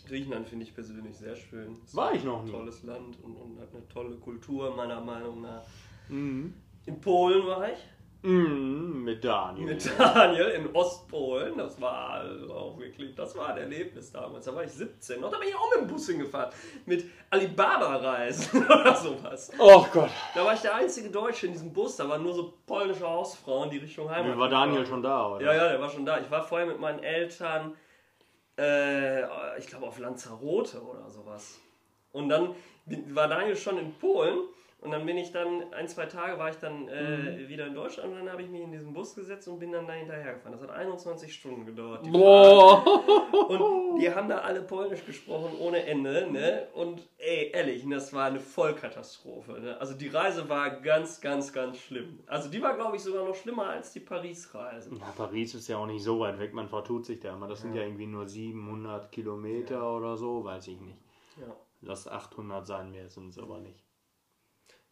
Griechenland finde ich persönlich sehr schön. Ist War ich noch ein nie. tolles Land und, und hat eine tolle Kultur, meiner Meinung nach. mhm. In Polen war ich. Mhm, mit Daniel. Mit Daniel in Ostpolen. Das war also auch wirklich, das war ein Erlebnis damals. Da war ich 17 noch. Da bin ich auch mit dem Bus hingefahren. Mit Alibaba-Reisen oder sowas. Oh Gott. Da war ich der einzige Deutsche in diesem Bus. Da waren nur so polnische Hausfrauen, die Richtung Heimat. War Daniel schon da, oder? Ja, ja, der war schon da. Ich war vorher mit meinen Eltern, äh, ich glaube auf Lanzarote oder sowas. Und dann war Daniel schon in Polen und dann bin ich dann, ein, zwei Tage war ich dann äh, wieder in Deutschland und dann habe ich mich in diesen Bus gesetzt und bin dann da hinterhergefahren. Das hat 21 Stunden gedauert. Boah. und die haben da alle Polnisch gesprochen ohne Ende, ne? Und ey, ehrlich, das war eine Vollkatastrophe. Ne? Also die Reise war ganz, ganz, ganz schlimm. Also die war, glaube ich, sogar noch schlimmer als die Paris-Reise. Ja, Paris ist ja auch nicht so weit weg, man vertut sich da immer. Das sind ja irgendwie nur 700 Kilometer oder so, weiß ich nicht. Ja. Lass 800 sein, mehr sind es aber nicht.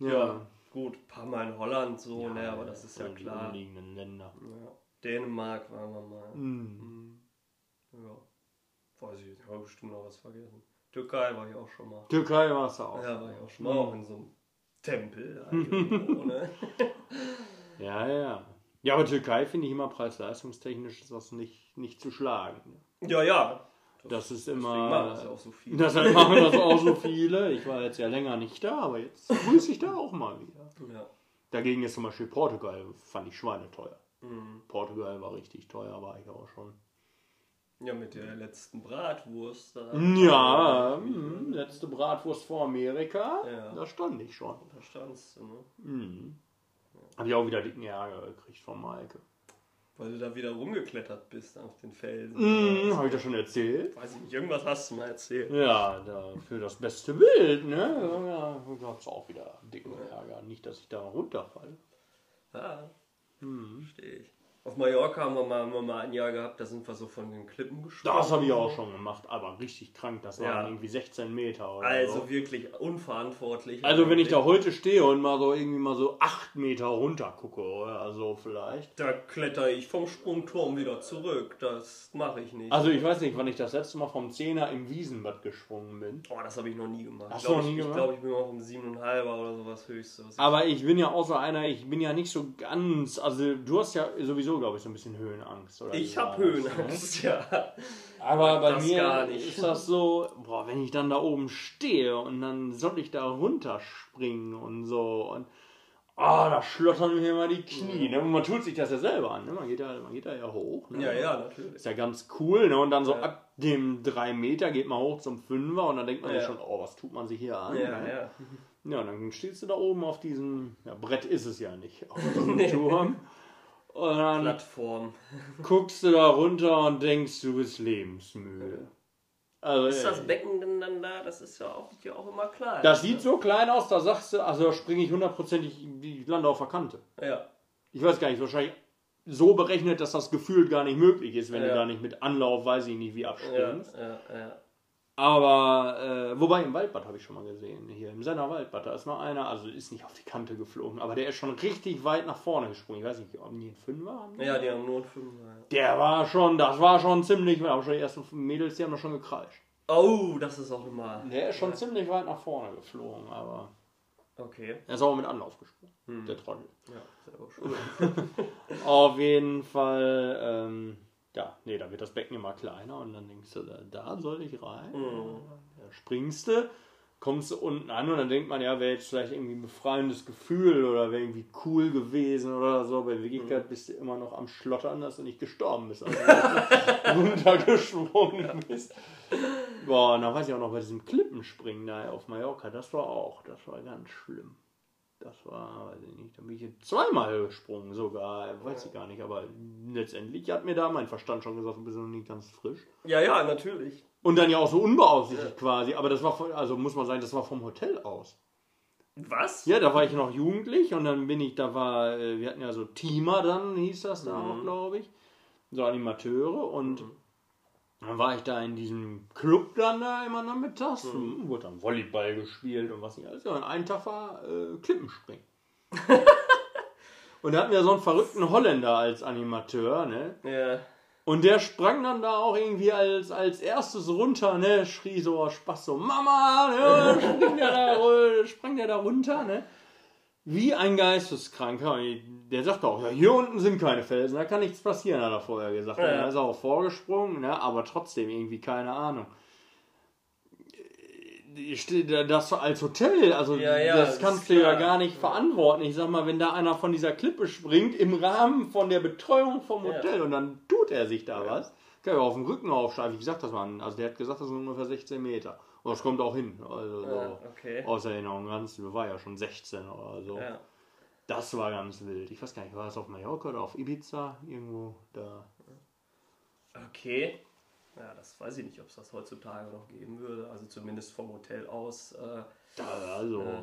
Ja, gut, ein paar Mal in Holland so, ne, aber das ist ja und die klar. umliegenden Länder. Ja. Dänemark waren wir mal. Mhm. Ja. Weiß ich nicht, habe bestimmt noch was vergessen. Türkei war ich auch schon mal. Türkei war es auch. Ja, war ich auch schon mal. Auch in so einem Tempel. da irgendwo, ne? Ja, ja. Ja, aber Türkei finde ich immer preis-leistungstechnisch ist das nicht, nicht zu schlagen. Ja, ja. Das ist Deswegen immer. machen das ja auch so viel. Deshalb machen das auch so viele. Ich war jetzt ja länger nicht da, aber jetzt grüße ich da auch mal wieder. Ja. Dagegen ist zum Beispiel Portugal, fand ich schweineteuer. Mhm. Portugal war richtig teuer, war ich auch schon. ja, mit der letzten Bratwurst. Ja, mh, letzte Bratwurst vor Amerika, Ja. da stand ich schon. Da standst du, ne? Mhm. Habe ich auch wieder dicken Ärger gekriegt von Maike. Weil du da wieder rumgeklettert bist auf den Felsen. Mhm, Habe ich das schon erzählt? Weiß ich nicht, irgendwas hast du mal erzählt. Ja, da für das beste Bild, ne? Ja, gab es auch wieder dicken Ärger. Nicht, dass ich da runterfalle. Ja, Mhm. verstehe ich. Auf Mallorca haben wir, mal, haben wir mal ein Jahr gehabt, da sind wir so von den Klippen gesprungen. Das habe ich auch schon gemacht, aber richtig krank. Das waren Ja. irgendwie 16 Meter oder Also so. wirklich unverantwortlich. Also wenn ich da heute stehe und mal so irgendwie mal so 8 Meter runter gucke oder so vielleicht. Da kletter ich vom Sprungturm wieder zurück. Das mache ich nicht. Also ich weiß nicht, wann ich das letzte Mal vom Zehner im Wiesenbad gesprungen bin. oh, das habe ich noch nie gemacht. Hast ich du noch nie ich, gemacht? Ich glaube, ich bin mal vom 7,5er oder sowas höchstes. Aber ich bin ja auch so einer, ich bin ja nicht so ganz, also du hast ja sowieso, glaube ich, so ein bisschen Höhenangst. Oder ich habe ne? Höhenangst, ja. Aber bei Das mir gar nicht. ist das so, boah, wenn ich dann da oben stehe und dann soll ich da runterspringen und so und ah, da schlottern mir immer die Knie. Ne? Und man tut sich das ja selber an, ne? man, geht da, man geht da ja hoch. Ne? Ja, ja, natürlich. Ist ja ganz cool, ne? Und dann so Ja. ab dem 3 Meter geht man hoch zum 5er und dann denkt man Ja. sich schon, oh, was tut man sich hier an? Ja, ne? ja. Ja, und dann stehst du da oben auf diesem, ja, Brett ist es ja nicht, auf diesem Turm. Und dann Plattform. guckst du da runter und denkst, du bist lebensmüde. Also, Ist das ey, Becken denn dann da? Das ist ja auch, ja auch immer klar. das sieht so klein aus, da sagst du, also da springe ich hundertprozentig, ich lande auf der Kante. Ja. Ich weiß gar nicht, wahrscheinlich so berechnet, dass das gefühlt gar nicht möglich ist, wenn du Ja. da nicht mit Anlauf, weiß ich nicht, wie Ja, abspringst. ja, ja. Aber, äh, wobei im Waldbad habe ich schon mal gesehen, hier im Senner Waldbad, da ist mal einer, also ist nicht auf die Kante geflogen, aber der ist schon richtig weit nach vorne gesprungen. Ich weiß nicht, ob die einen Fünfer haben. Ja, die haben nur einen Fünfer. Ja. Der war schon, das war schon ziemlich, aber schon die ersten Mädels, die haben doch schon gekreischt. Oh, das ist auch immer. Der ist schon ziemlich weit nach vorne geflogen, aber Okay. Er ist auch mit Anlauf gesprungen, Hm. der Trottel. Ja, ist aber schon. Auf jeden Fall, ähm, ja, nee, da wird das Becken immer kleiner und dann denkst du, da, da soll ich rein. Mhm. Da springst du, kommst du unten an und dann denkt man, ja, wäre jetzt vielleicht irgendwie ein befreiendes Gefühl oder wäre irgendwie cool gewesen oder so. Aber in Wirklichkeit bist du immer noch am Schlottern, dass du nicht gestorben bist, als du runtergesprungen bist. Boah, und dann weiß ich auch noch bei diesem Klippenspringen da auf Mallorca, das war auch, das war ganz schlimm. Das war, weiß ich nicht, da bin ich zweimal gesprungen sogar, weiß ich gar nicht, aber letztendlich hat mir da mein Verstand schon gesagt, du bist noch nicht ganz frisch. ja, ja, natürlich. Und dann ja auch so unbeaufsichtigt quasi, aber das war, von, also muss man sagen, das war vom Hotel aus. Was? Ja, da war ich noch jugendlich und dann bin ich, da war, äh, wir hatten ja so Teamer dann, hieß das da Mhm. auch, glaube ich. So Animateure und Mhm. Dann war ich da in diesem Club dann da immer nachmittags, Mhm. wurde dann Volleyball gespielt und was nicht alles. Ja, und einen Tag war äh, Klippenspringen. und da hatten wir so einen verrückten Holländer als Animateur, ne? Ja. Und der sprang dann da auch irgendwie als, als erstes runter, ne? Schrie so Spaß so, Mama, ne? Spring der da, sprang der da runter, ne? Wie ein Geisteskranker. Der sagt auch, ja, hier unten sind keine Felsen, da kann nichts passieren, hat er vorher gesagt. Ja, ja. Da ist er auch vorgesprungen, ne? Aber trotzdem irgendwie keine Ahnung. Das als Hotel, also Ja, ja, das kannst du ja gar nicht verantworten. Ich sag mal, wenn da einer von dieser Klippe springt im Rahmen von der Betreuung vom Ja. Hotel und dann tut er sich da Ja. was, kann er auf dem Rücken aufschreiben. Wie gesagt, das waren, also der hat gesagt, das sind ungefähr 16 Meter. Und das kommt auch hin. Also Ja, so okay. aus Erinnerung ganz, war ja schon 16 oder so. Ja. Das war ganz wild. Ich weiß gar nicht, war das auf Mallorca oder auf Ibiza? Irgendwo da. Okay. Ja, das weiß ich nicht, ob es das heutzutage noch geben würde. Also zumindest vom Hotel aus. Äh, Da, also. Ja.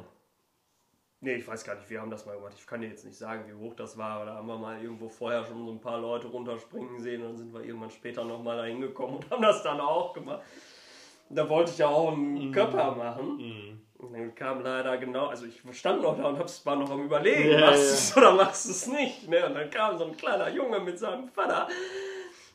nee, ich weiß gar nicht, wir haben das mal gemacht. Ich kann dir jetzt nicht sagen, wie hoch das war, da haben wir mal irgendwo vorher schon so ein paar Leute runterspringen sehen und dann sind wir irgendwann später nochmal da hingekommen und haben das dann auch gemacht. Da wollte ich ja auch einen Körper machen. Mhm. Und dann kam leider genau, also ich stand noch da und hab's war noch am überlegen, Ja, machst ja. du es oder machst du es nicht. Ne? Und dann kam so ein kleiner Junge mit seinem Vater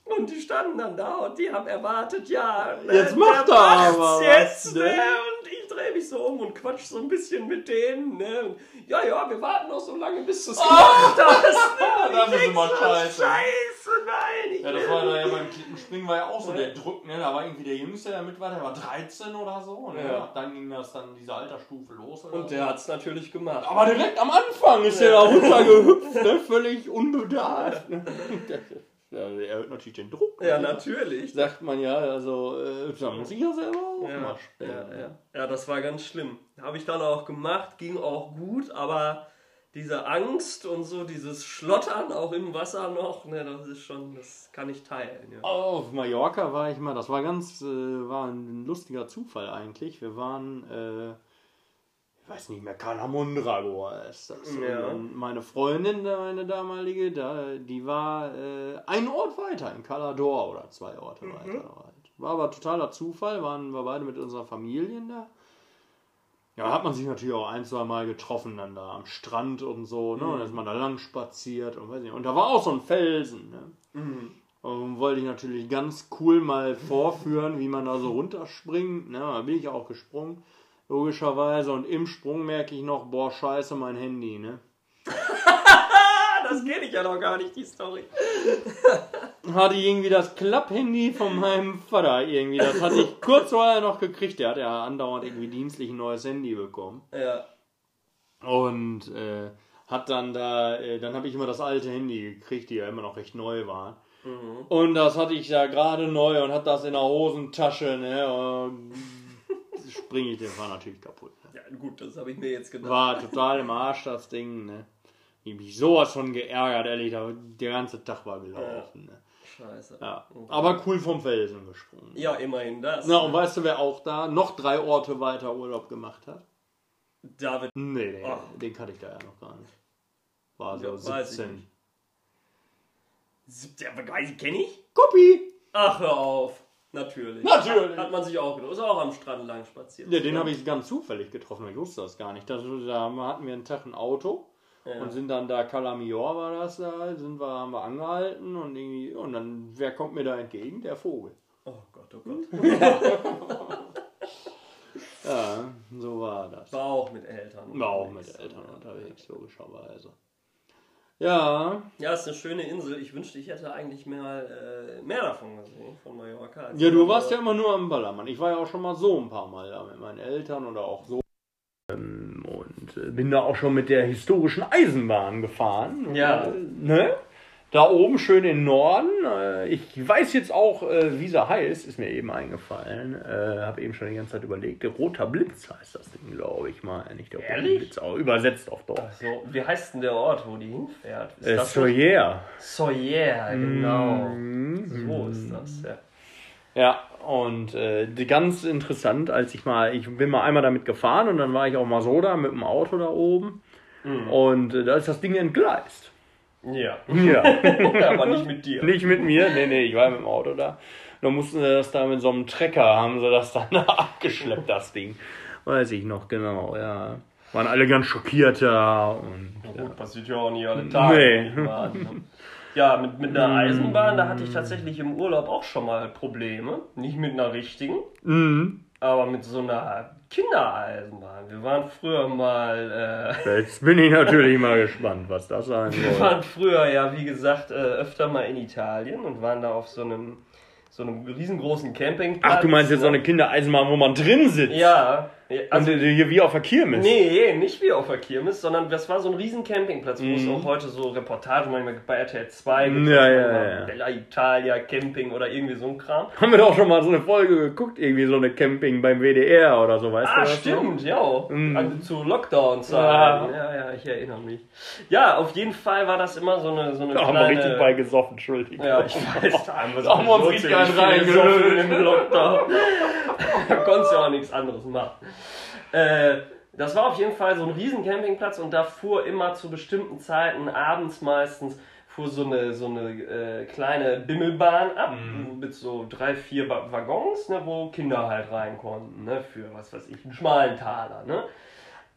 und die standen dann da und die haben erwartet, ja, ne, Jetzt macht er aber was, jetzt, ne? ne? Und ich drehe mich so um und quatsch so ein bisschen mit denen, ne? Und, ja, ja, wir warten noch so lange, bis du es gemacht hast. Ne? Und ich ist immer scheiße. Scheiße, nein. Ja, das war da ja beim Klippenspringen war ja auch so Ja. der Druck, ne? Da war irgendwie der Jüngste, der mit war, der war 13 oder so. Ne? Ja. Dann ging das dann diese Altersstufe los. Und so. der hat's natürlich gemacht. Aber direkt am Anfang ist er da runtergehüpft, ne? völlig unbedarft. Ne? Ja, er hört natürlich den Druck. Ja, ne? natürlich. Sagt man ja, also äh, da muss ich ja selber auch Ja, mal ja, springen. ja. ja, das war ganz schlimm. Habe ich dann auch gemacht, ging auch gut, aber diese Angst und so, dieses Schlottern auch im Wasser noch, ne, das ist schon, das kann ich teilen. Ja. Auf Mallorca war ich mal, das war ganz, äh, war ein lustiger Zufall eigentlich. Wir waren, äh, ich weiß nicht mehr, Cala Mondrago ist das. Ja. Und meine Freundin, meine damalige, da, die war äh, einen Ort weiter, in Calador oder zwei Orte Mhm. weiter. Halt. War aber totaler Zufall, waren wir beide mit unserer Familien da. Ja, hat man sich natürlich auch ein, zwei Mal getroffen dann da am Strand und so, ne? Und dann ist man da lang spaziert und weiß nicht. Und da war auch so ein Felsen, ne? Mhm. Und wollte ich natürlich ganz cool mal vorführen, wie man da so runterspringt. Ne, da bin ich auch gesprungen, logischerweise. Und im Sprung merke ich noch, boah, scheiße, mein Handy, ne? Das kenne ich ja noch gar nicht, die Story. Hatte ich irgendwie das Klapphandy von meinem Vater irgendwie. Das hatte ich kurz vorher noch gekriegt. Der hat ja andauernd irgendwie dienstlich ein neues Handy bekommen. Ja. Und äh, hat dann da, äh, dann habe ich immer das alte Handy gekriegt, die ja immer noch recht neu waren. Mhm. Und das hatte ich ja gerade neu und hat das in der Hosentasche, ne? Und springe ich, den war natürlich kaputt. Ne? Ja, gut, das habe ich mir jetzt gedacht. War total im Arsch, das Ding, ne? Ich mich sowas von geärgert, ehrlich, da- der ganze Tag war gelaufen, ne? Scheiße. Ja. Okay. Aber cool vom Felsen gesprungen. Ja, immerhin das. Na, und weißt du, wer auch da noch drei Orte weiter Urlaub gemacht hat? David. Nee, nee, Ach. den kannte ich da ja noch gar nicht. War so Ja, weiß ich 17. nicht. Der weiß kenne ich? Kopie! Ach, hör auf. Natürlich. Natürlich. Hat man sich auch gedacht. Ist auch am Strand lang spaziert. Ja, den habe ich ganz zufällig getroffen, ich wusste das gar nicht. Das, da hatten wir einen Tag ein Auto Ja. und sind dann da, Calamior war das da, sind wir, haben wir angehalten und irgendwie, und dann, wer kommt mir da entgegen? Der Vogel. Oh Gott, oh Gott. Ja, so war das. War auch mit Eltern. Eltern. War auch mit Eltern unterwegs, logischerweise. Ja. Ja, ist eine schöne Insel. Ich wünschte, ich hätte eigentlich mehr, äh, mehr davon gesehen, von Mallorca. Ja, du warst ja immer nur am Ballermann. Ich war ja auch schon mal so ein paar Mal da mit meinen Eltern oder auch so. Ähm, und äh, bin da auch schon mit der historischen Eisenbahn gefahren. Ja. Äh, ne? Da oben schön im Norden. Äh, ich weiß jetzt auch, wie sie heißt, ist mir eben eingefallen. Äh, Habe eben schon die ganze Zeit überlegt. Der Roter Blitz heißt das Ding, glaube ich mal. Nicht der Rote Ehrlich? Blitz, auch übersetzt auf Deutsch. So, wie heißt denn der Ort, wo die hinfährt? Ist Äh, Soyer. Soyer, genau. Mhm. So ist das, ja. Ja, und äh, ganz interessant, als ich mal, ich bin mal einmal damit gefahren und dann war ich auch mal so da mit dem Auto da oben. Und äh, da ist das Ding entgleist. Ja. Ja. Aber nicht mit dir. Nicht mit mir, nee, nee, ich war mit dem Auto da. Da mussten sie das da mit so einem Trecker, haben sie das dann abgeschleppt, das Ding. Weiß ich noch genau, ja. Waren alle ganz schockiert da und. Na Gut, passiert ja auch nicht alle Tage. Nee. Ja, mit, mit einer Eisenbahn, da hatte ich tatsächlich im Urlaub auch schon mal Probleme. Nicht mit einer richtigen, Mhm. aber mit so einer Kindereisenbahn. Wir waren früher mal, äh, Jetzt bin ich natürlich mal gespannt, was das sein wir soll. waren früher ja, wie gesagt, äh, öfter mal in Italien und waren da auf so einem, so einem riesengroßen Campingplatz. Ach, du meinst jetzt so eine Kindereisenbahn, wo man drin sitzt? Ja, Also also hier wie auf der Kirmes. Nee, nicht wie auf der Kirmes, sondern das war so ein riesen Campingplatz, wo es Mhm. auch heute so Reportagen manchmal bei RTL 2 gibt. Ja, ja, ja. Bella Italia Camping oder irgendwie so ein Kram. Haben wir doch schon mal so eine Folge geguckt, irgendwie so eine Camping beim WDR oder so, weißt du Ah, das? noch? stimmt, ja. Mhm. Also zu Lockdown-Zeiten. Ja. ja, ich erinnere mich. Ja, auf jeden Fall war das immer so eine, so eine Da haben wir kleine... richtig bei gesoffen, Entschuldigung. Ja, ich weiß, da haben wir haben wir uns so richtig einen viel gesoffen reingelöst. im Lockdown. da konntest du auch nichts anderes machen. Äh, das war auf jeden Fall so ein riesen Campingplatz und da fuhr immer zu bestimmten Zeiten, abends meistens, fuhr so eine, so eine äh, kleine Bimmelbahn ab Mhm. mit so drei, vier Wa- Waggons, ne, wo Kinder halt rein konnten, ne, für was weiß ich, einen schmalen Taler. Ne?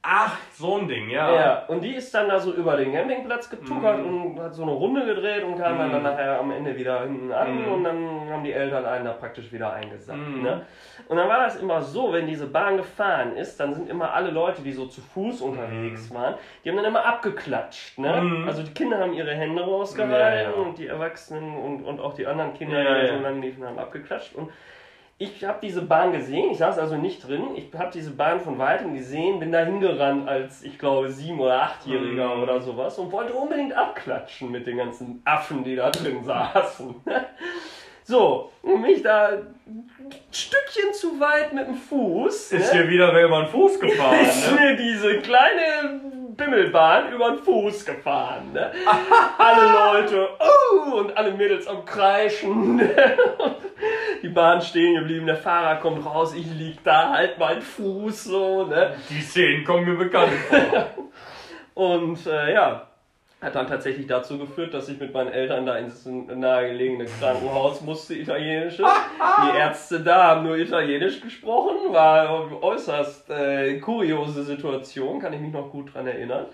Ach, so ein Ding, ja. Ja, und die ist dann da so über den Campingplatz getuckert Mhm. und hat so eine Runde gedreht und kam dann, dann nachher am Ende wieder hinten an Mhm. und dann haben die Eltern einen da praktisch wieder eingesackt. Mhm. Ne? Und dann war das immer so, wenn diese Bahn gefahren ist, dann sind immer alle Leute, die so zu Fuß unterwegs waren, die haben dann immer abgeklatscht. Ne? Mhm. Also die Kinder haben ihre Hände rausgehalten Ja, ja. und die Erwachsenen und, und auch die anderen Kinder, Ja, die so lang liefen, haben abgeklatscht. Und ich habe diese Bahn gesehen, ich saß also nicht drin, ich habe diese Bahn von weitem gesehen, bin da hingerannt als, ich glaube, sieben- oder achtjähriger Mhm. oder sowas und wollte unbedingt abklatschen mit den ganzen Affen, die da drin saßen. So, und mich da ein Stückchen zu weit mit dem Fuß. Ist ne? hier wieder wer über den Fuß gefahren, ist ne? mir diese kleine Bimmelbahn über den Fuß gefahren. Ne? alle Leute, oh, und alle Mädels am Kreischen. Die Bahn stehen geblieben, der Fahrer kommt raus, ich lieg da, halt mein Fuß so. Ne? Die Szenen kommen mir bekannt vor. Und äh, ja, hat dann tatsächlich dazu geführt, dass ich mit meinen Eltern da ins nahegelegene Krankenhaus musste, italienische. Die Ärzte da haben nur Italienisch gesprochen, war eine äußerst äh, kuriose Situation, kann ich mich noch gut dran erinnern.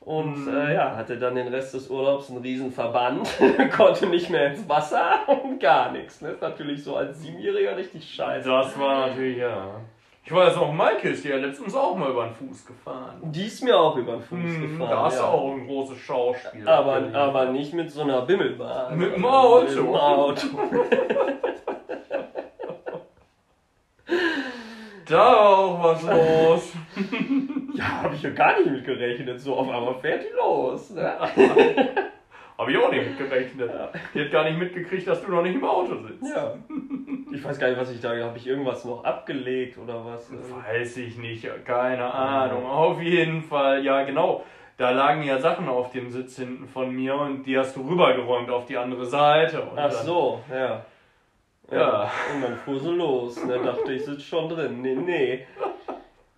Und äh, ja, hatte dann den Rest des Urlaubs einen riesen Verband, konnte nicht mehr ins Wasser und gar nichts. Ne? Ist natürlich so als Siebenjähriger richtig scheiße. Das war natürlich, ja. Ich weiß auch, Maike ist ja letztens auch mal über den Fuß gefahren. Die ist mir auch über den Fuß Hm, gefahren. da du ja. auch ein großes Schauspiel. Aber, aber nicht mit so einer Bimmelbahn. Mit dem Auto. Mit dem Auto. Da war auch was los. Ja, habe ich ja gar nicht mit gerechnet. So auf einmal fährt die los. Ne? Hab ich auch nicht mit gerechnet. Die hat gar nicht mitgekriegt, dass du noch nicht im Auto sitzt. Ja. Ich weiß gar nicht, was ich da. Habe ich irgendwas noch abgelegt oder was? Weiß ich nicht, keine Ahnung. Auf jeden Fall, ja genau. Da lagen ja Sachen auf dem Sitz hinten von mir und die hast du rübergeräumt auf die andere Seite. Und Ach so, ja. Ja. Und dann fuhr sie los. Und dann dachte ich, sitze schon drin. Nee, nee.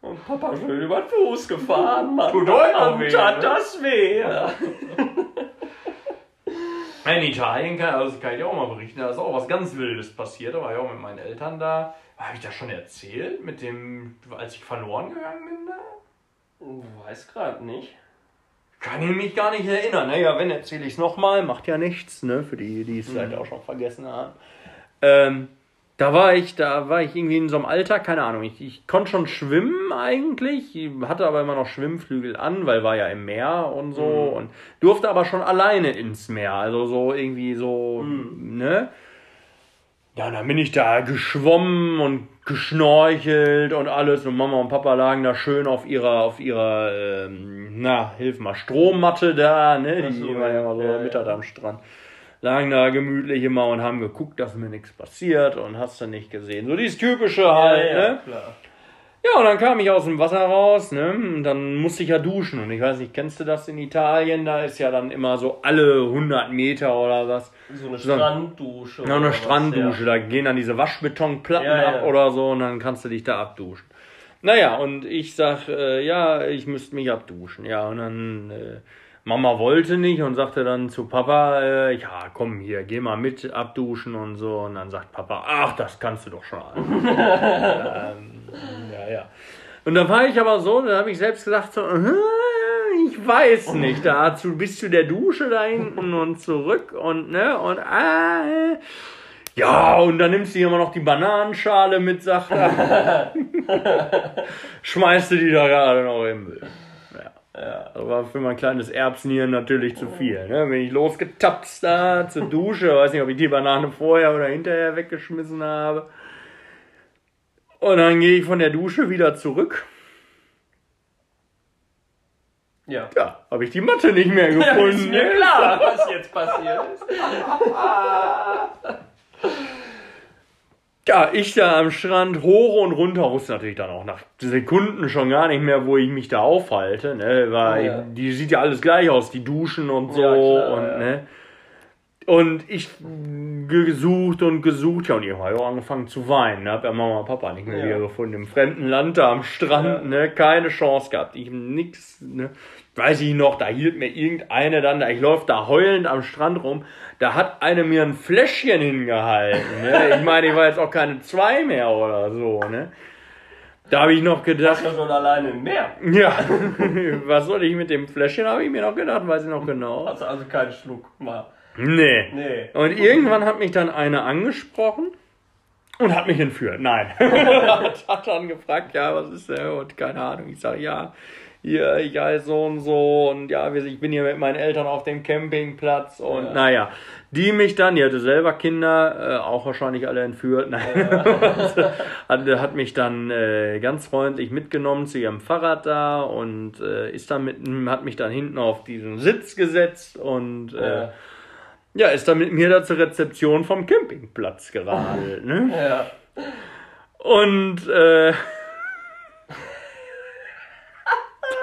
Und Papa schön über den Fuß gefahren, Mann. Tut euch auch Und weh, tat ne? das weh. Ja. In Italien kann, also kann ich auch mal berichten, da ist auch was ganz Wildes passiert. Da war ich auch mit meinen Eltern da. Habe ich das schon erzählt? Mit dem, als ich verloren gegangen bin da? Weiß gerade nicht. Kann ich mich gar nicht erinnern. Naja, wenn erzähle ich es nochmal, macht ja nichts, ne? Für die, die es Mhm. vielleicht auch schon vergessen haben. Ähm, da war ich, da war ich irgendwie in so einem Alter, keine Ahnung, ich, ich konnte schon schwimmen eigentlich, hatte aber immer noch Schwimmflügel an, weil war ja im Meer und so mhm. und durfte aber schon alleine ins Meer, also so irgendwie so, mhm. ne? Ja, dann bin ich da geschwommen und geschnorchelt und alles und Mama und Papa lagen da schön auf ihrer, auf ihrer, ähm, na, hilf mal, Strommatte da, ne? Die so, war ja immer so ja, Mittag ja. am Strand lagen da gemütlich immer und haben geguckt, dass mir nichts passiert und hast du nicht gesehen. So dieses typische halt, ja, ja, ne? Klar. Ja, und dann kam ich aus dem Wasser raus, ne? Und dann musste ich ja duschen. Und ich weiß nicht, kennst du das in Italien? Da ist ja dann immer so alle 100 Meter oder was. So eine Stranddusche. Ja, eine Stranddusche. Ja. Da gehen dann diese Waschbetonplatten ja, ab oder so und dann kannst du dich da abduschen. Naja, und ich sag, äh, ja, ich müsste mich abduschen. Ja, und dann äh, Mama wollte nicht und sagte dann zu Papa, äh, ja, komm hier, geh mal mit abduschen und so. Und dann sagt Papa, ach, das kannst du doch schon. ähm, ja, ja. Und da war ich aber so, da habe ich selbst gesagt, so, ich weiß nicht, dazu bis zu der Dusche da hinten und zurück und ne und äh, ja, und dann nimmst du immer noch die Bananenschale mit, sagt er. Schmeißt du die da gerade noch im Müll. Ja, aber für mein kleines Erbsenhirn natürlich zu viel. Ne? Bin ich losgetapst da zur Dusche, weiß nicht, ob ich die Banane vorher oder hinterher weggeschmissen habe. Und dann gehe ich von der Dusche wieder zurück. Ja. Ja, habe ich die Matte nicht mehr gefunden. Ja, ist mir klar, was jetzt passiert ist. Ja, ich da am Strand hoch und runter wusste natürlich dann auch nach Sekunden schon gar nicht mehr, wo ich mich da aufhalte, ne, weil oh, ja. die sieht ja alles gleich aus, die Duschen und so ja, klar, und ja. ne. Und ich gesucht und gesucht, ja, und irgendwann habe ich auch angefangen zu weinen. Ne? Hab ja Mama und Papa nicht mehr wieder gefunden. Im fremden Land da am Strand, ne? Keine Chance gehabt. Ich nix, ne? Weiß ich noch, da hielt mir irgendeine dann, da ich läuft da heulend am Strand rum, da hat eine mir ein Fläschchen hingehalten. Ne? Ich meine, ich war jetzt auch keine zwei mehr oder so, ne? Da habe ich noch gedacht. Das schon alleine mehr. Ja. Was soll ich mit dem Fläschchen, habe ich mir noch gedacht, weiß ich noch genau. Hast du also keinen Schluck mal. Nee. nee. Und irgendwann hat mich dann eine angesprochen und hat mich entführt. Nein. hat dann gefragt, ja, was ist der? Und keine Ahnung. Ich sage, ja, hier, ich heiße so und so und ja, ich bin hier mit meinen Eltern auf dem Campingplatz und ja. naja, die mich dann, die hatte selber Kinder, äh, auch wahrscheinlich alle entführt, nein, ja. hat, hat mich dann äh, ganz freundlich mitgenommen zu ihrem Fahrrad da und äh, ist dann mit, hat mich dann hinten auf diesen Sitz gesetzt und äh, ja. ja ist dann mit mir da zur Rezeption vom Campingplatz geradelt, ne? Ja. Und äh,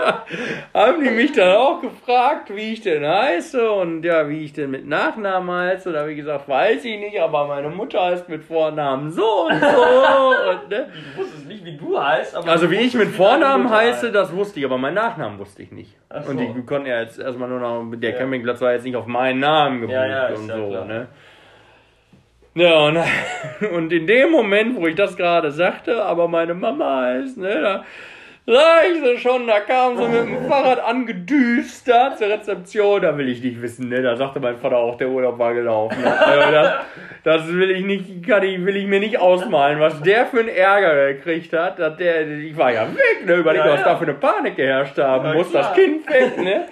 haben die mich dann auch gefragt, wie ich denn heiße und ja, wie ich denn mit Nachnamen heiße. Da habe ich gesagt, weiß ich nicht, aber meine Mutter heißt mit Vornamen so und so. und, ne? Du wusstest nicht, wie du heißt. also wie ich mit Vornamen heiße, das wusste ich, aber meinen Nachnamen wusste ich nicht. So. Und ich konnte ja jetzt erstmal nur noch, der ja. Campingplatz war jetzt nicht auf meinen Namen gebucht ja, ja, und so. Klar. Ne? Ja, und, und in dem Moment, wo ich das gerade sagte, aber meine Mama heißt, ne, da sie schon, da kam sie mit dem Fahrrad angedüst da zur Rezeption. Da will ich nicht wissen, ne? Da sagte mein Vater auch, der Urlaub war gelaufen. Also das, das will ich nicht, kann ich, will ich mir nicht ausmalen, was der für einen Ärger gekriegt hat. Dass der, ich war ja weg, ne? Überleg, ja, was ja. da für eine Panik geherrscht haben ja, muss. Klar. Das Kind weg, ne?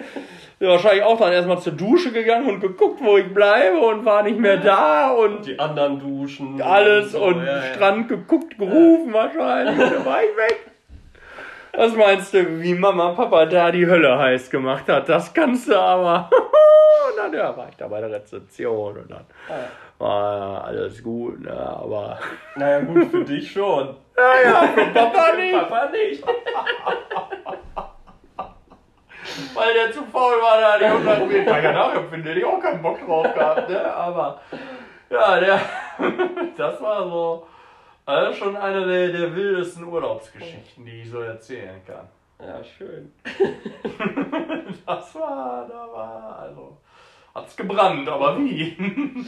wahrscheinlich auch dann erstmal zur Dusche gegangen und geguckt, wo ich bleibe und war nicht mehr da und die anderen Duschen alles und, so, und ja, Strand geguckt, gerufen wahrscheinlich und dann war ich weg. Was meinst du, wie Mama und Papa da die Hölle heiß gemacht hat? Das kannst du aber. und dann ja, war ich da bei der Rezeption und dann war alles gut, ne, aber. Naja, gut, für dich schon. Naja, für Papa nicht. Papa nicht. Weil der zu faul war, da die 100 Meter. Ja, nachempfinden, hätte ich auch keinen Bock drauf gehabt, ne? Aber. Ja, der. das war so. Also schon eine der, der wildesten Urlaubsgeschichten, die ich so erzählen kann. Ja, schön. das war, da war, also, hat's gebrannt, aber wie?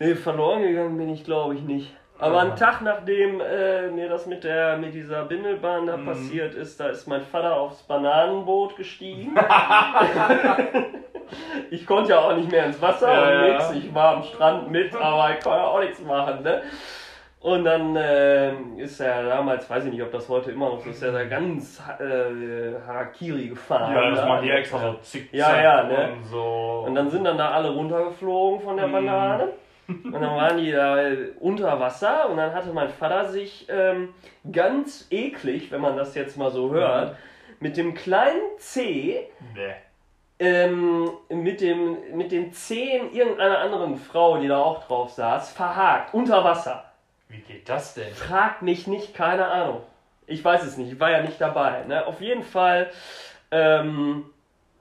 nee, verloren gegangen bin ich, glaube ich, nicht. Aber einen Tag nachdem äh, mir das mit der mit dieser Bimmelbahn da mhm. passiert ist, da ist mein Vater aufs Bananenboot gestiegen. ich konnte ja auch nicht mehr ins Wasser ja, und nix. Ich war am Strand mit, aber ich konnte auch nichts machen, ne? Und dann äh, ist er damals, weiß ich nicht, ob das heute immer noch so ist, er da ganz äh, Harakiri gefahren. Ja, das machen die extra so zickzack Ja, ja, ne? und so. Und dann sind dann da alle runtergeflogen von der Mhm. Banane. Und dann waren die da unter Wasser und dann hatte mein Vater sich ähm, ganz eklig, wenn man das jetzt mal so hört, mit dem kleinen C Bäh. ähm, mit, dem, mit den Zehen irgendeiner anderen Frau, die da auch drauf saß, verhakt, unter Wasser. Wie geht das denn? Fragt mich nicht, keine Ahnung. Ich weiß es nicht, ich war ja nicht dabei. Ne? Auf jeden Fall, ähm,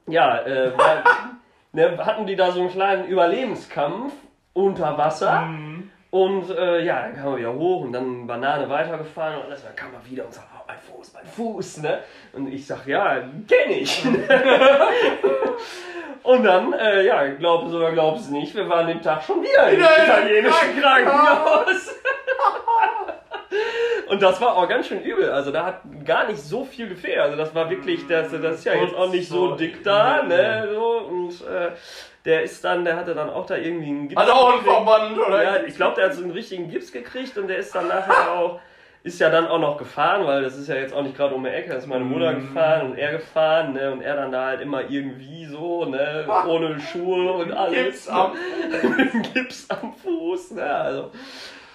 ja, äh, war, ne, hatten die da so einen kleinen Überlebenskampf unter Wasser. Mhm. Und äh, ja, dann kam er wieder hoch und dann Banane weitergefahren und alles. Dann kam er wieder und sagt, oh, mein Fuß, mein Fuß, ne? Und ich sag, ja, kenn ich. und dann, äh, ja, glaub es oder glaub es nicht, wir waren den Tag schon wieder im italienischen Krankenhaus. Und das war auch ganz schön übel. Also da hat gar nicht so viel gefehlt. Also das war wirklich, das, das ist ja jetzt auch nicht so dick da, ne? So, und äh, der ist dann, der hatte dann auch da irgendwie einen Gips. Hat auch einen. Verband, oder? Ja, ich glaube, der hat so einen richtigen Gips gekriegt und der ist dann nachher auch, ist ja dann auch noch gefahren, weil das ist ja jetzt auch nicht gerade um die Ecke, da ist meine Mutter Mhm. gefahren und er gefahren, ne? Und er dann da halt immer irgendwie so, ne? Ohne Schuhe und alles. Gips am ne? Gips am Fuß, ne? Also,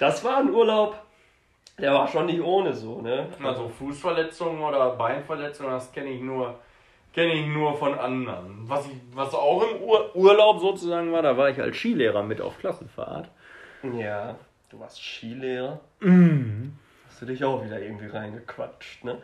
das war ein Urlaub, der war schon nicht ohne so, ne? Also Fußverletzungen oder Beinverletzungen, das kenne ich nur kenne ich nur von anderen. Was, ich, was auch im Ur Urlaub sozusagen war, da war ich als Skilehrer mit auf Klassenfahrt. Ja, du warst Skilehrer. Mhm. Du dich auch wieder irgendwie reingequatscht, ne?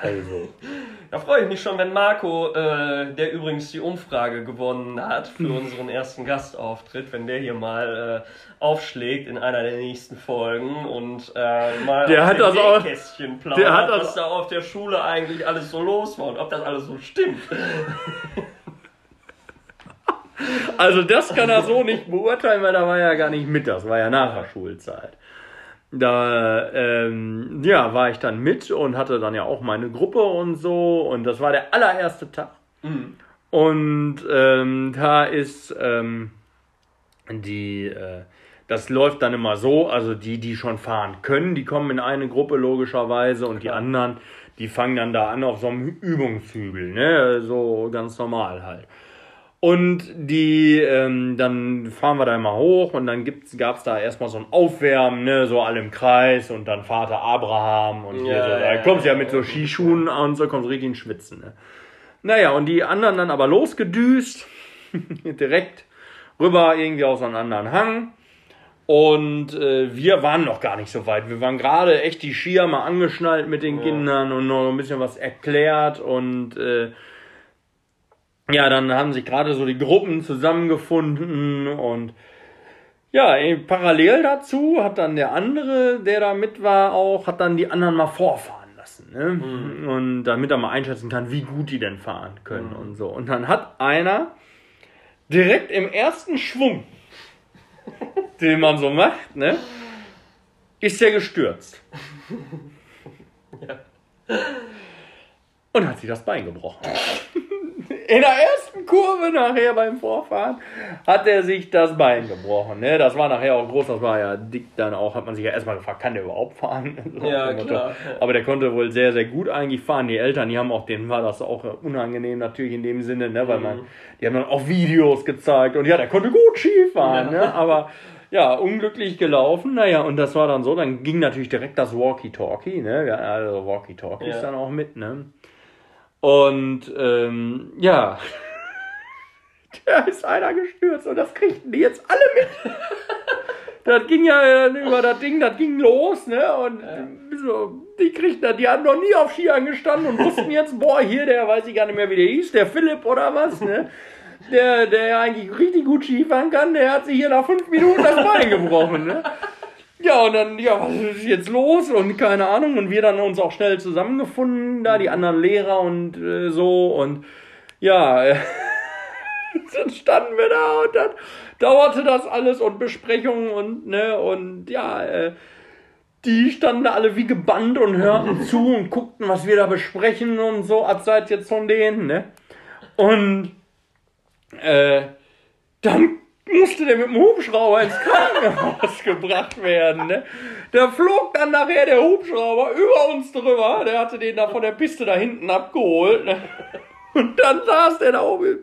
Also. Da freue ich mich schon, wenn Marco, äh, der übrigens die Umfrage gewonnen hat für Hm. unseren ersten Gastauftritt, wenn der hier mal äh, aufschlägt in einer der nächsten Folgen und äh, mal Der hat das auch- plaudert, der hat das- was da auf der Schule eigentlich alles so los war und ob das alles so stimmt. Also das kann er so nicht beurteilen, weil da war er ja gar nicht mit, das war ja nach der Schulzeit. Da ähm, ja, war ich dann mit und hatte dann ja auch meine Gruppe und so und das war der allererste Tag. Mhm. Und ähm, da ist ähm, die, äh, das läuft dann immer so, also die, die schon fahren können, die kommen in eine Gruppe logischerweise und die anderen, die fangen dann da an auf so einem Übungshügel, ne, so ganz normal halt. Und die, ähm, dann fahren wir da immer hoch und dann gibt's, gab's da erstmal so ein Aufwärmen, ne, so alle im Kreis und dann Vater Abraham und hier Ja, so, ja, da ja. kommst du ja mit so Skischuhen und so kommst richtig in Schwitzen, ne. Naja, und die anderen dann aber losgedüst, direkt rüber irgendwie aus einem anderen Hang. Und äh, wir waren noch gar nicht so weit. Wir waren gerade echt die Skier mal angeschnallt mit den Ja. Kindern und noch ein bisschen was erklärt. Und äh, ja, dann haben sich gerade so die Gruppen zusammengefunden und ja, parallel dazu hat dann der andere, der da mit war, auch, hat dann die anderen mal vorfahren lassen. Ne? Und damit er mal einschätzen kann, wie gut die denn fahren können Mhm. und so. Und dann hat einer direkt im ersten Schwung, den man so macht, ne, ist der gestürzt. Und hat sich das Bein gebrochen. In der ersten Kurve nachher beim Vorfahren hat er sich das Bein gebrochen. Ne? Das war nachher auch groß, das war ja dick dann auch, hat man sich ja erstmal gefragt, kann der überhaupt fahren? So Ja, klar. Aber der konnte wohl sehr, sehr gut eigentlich fahren. Die Eltern, die haben auch, denen war das auch unangenehm natürlich in dem Sinne, ne? weil man, die haben dann auch Videos gezeigt und ja, der konnte gut Skifahren, Ja. ne? aber ja, unglücklich gelaufen. Naja, und das war dann so, dann ging natürlich direkt das Walkie-Talkie, ne? Ja, Also Walkie-Talkie ist Ja. dann auch mit, ne? Und ähm, ja, da ist einer gestürzt und das kriegten die jetzt alle mit. Das ging ja äh, über das Ding, das ging los, ne? Und so, die kriegten das, die hatten noch nie auf Skiern gestanden und wussten jetzt, boah, hier, der weiß ich gar nicht mehr, wie der hieß, der Philipp oder was, ne? Der, der ja eigentlich richtig gut Skifahren kann, der hat sich hier nach fünf Minuten das Bein gebrochen, ne? Ja, und dann, ja, was ist jetzt los? Und keine Ahnung. Und wir dann uns auch schnell zusammengefunden, da die anderen Lehrer und äh, so. Und ja, dann standen wir da und dann dauerte das alles und Besprechungen und, ne, und ja, äh, die standen da alle wie gebannt und hörten zu und guckten, was wir da besprechen und so, abseits jetzt von denen, ne? Und äh, dann musste der mit dem Hubschrauber ins Krankenhaus gebracht werden. Ne? Da flog dann nachher der Hubschrauber über uns drüber. Der hatte den da von der Piste da hinten abgeholt. Ne? Und dann saß der da oben.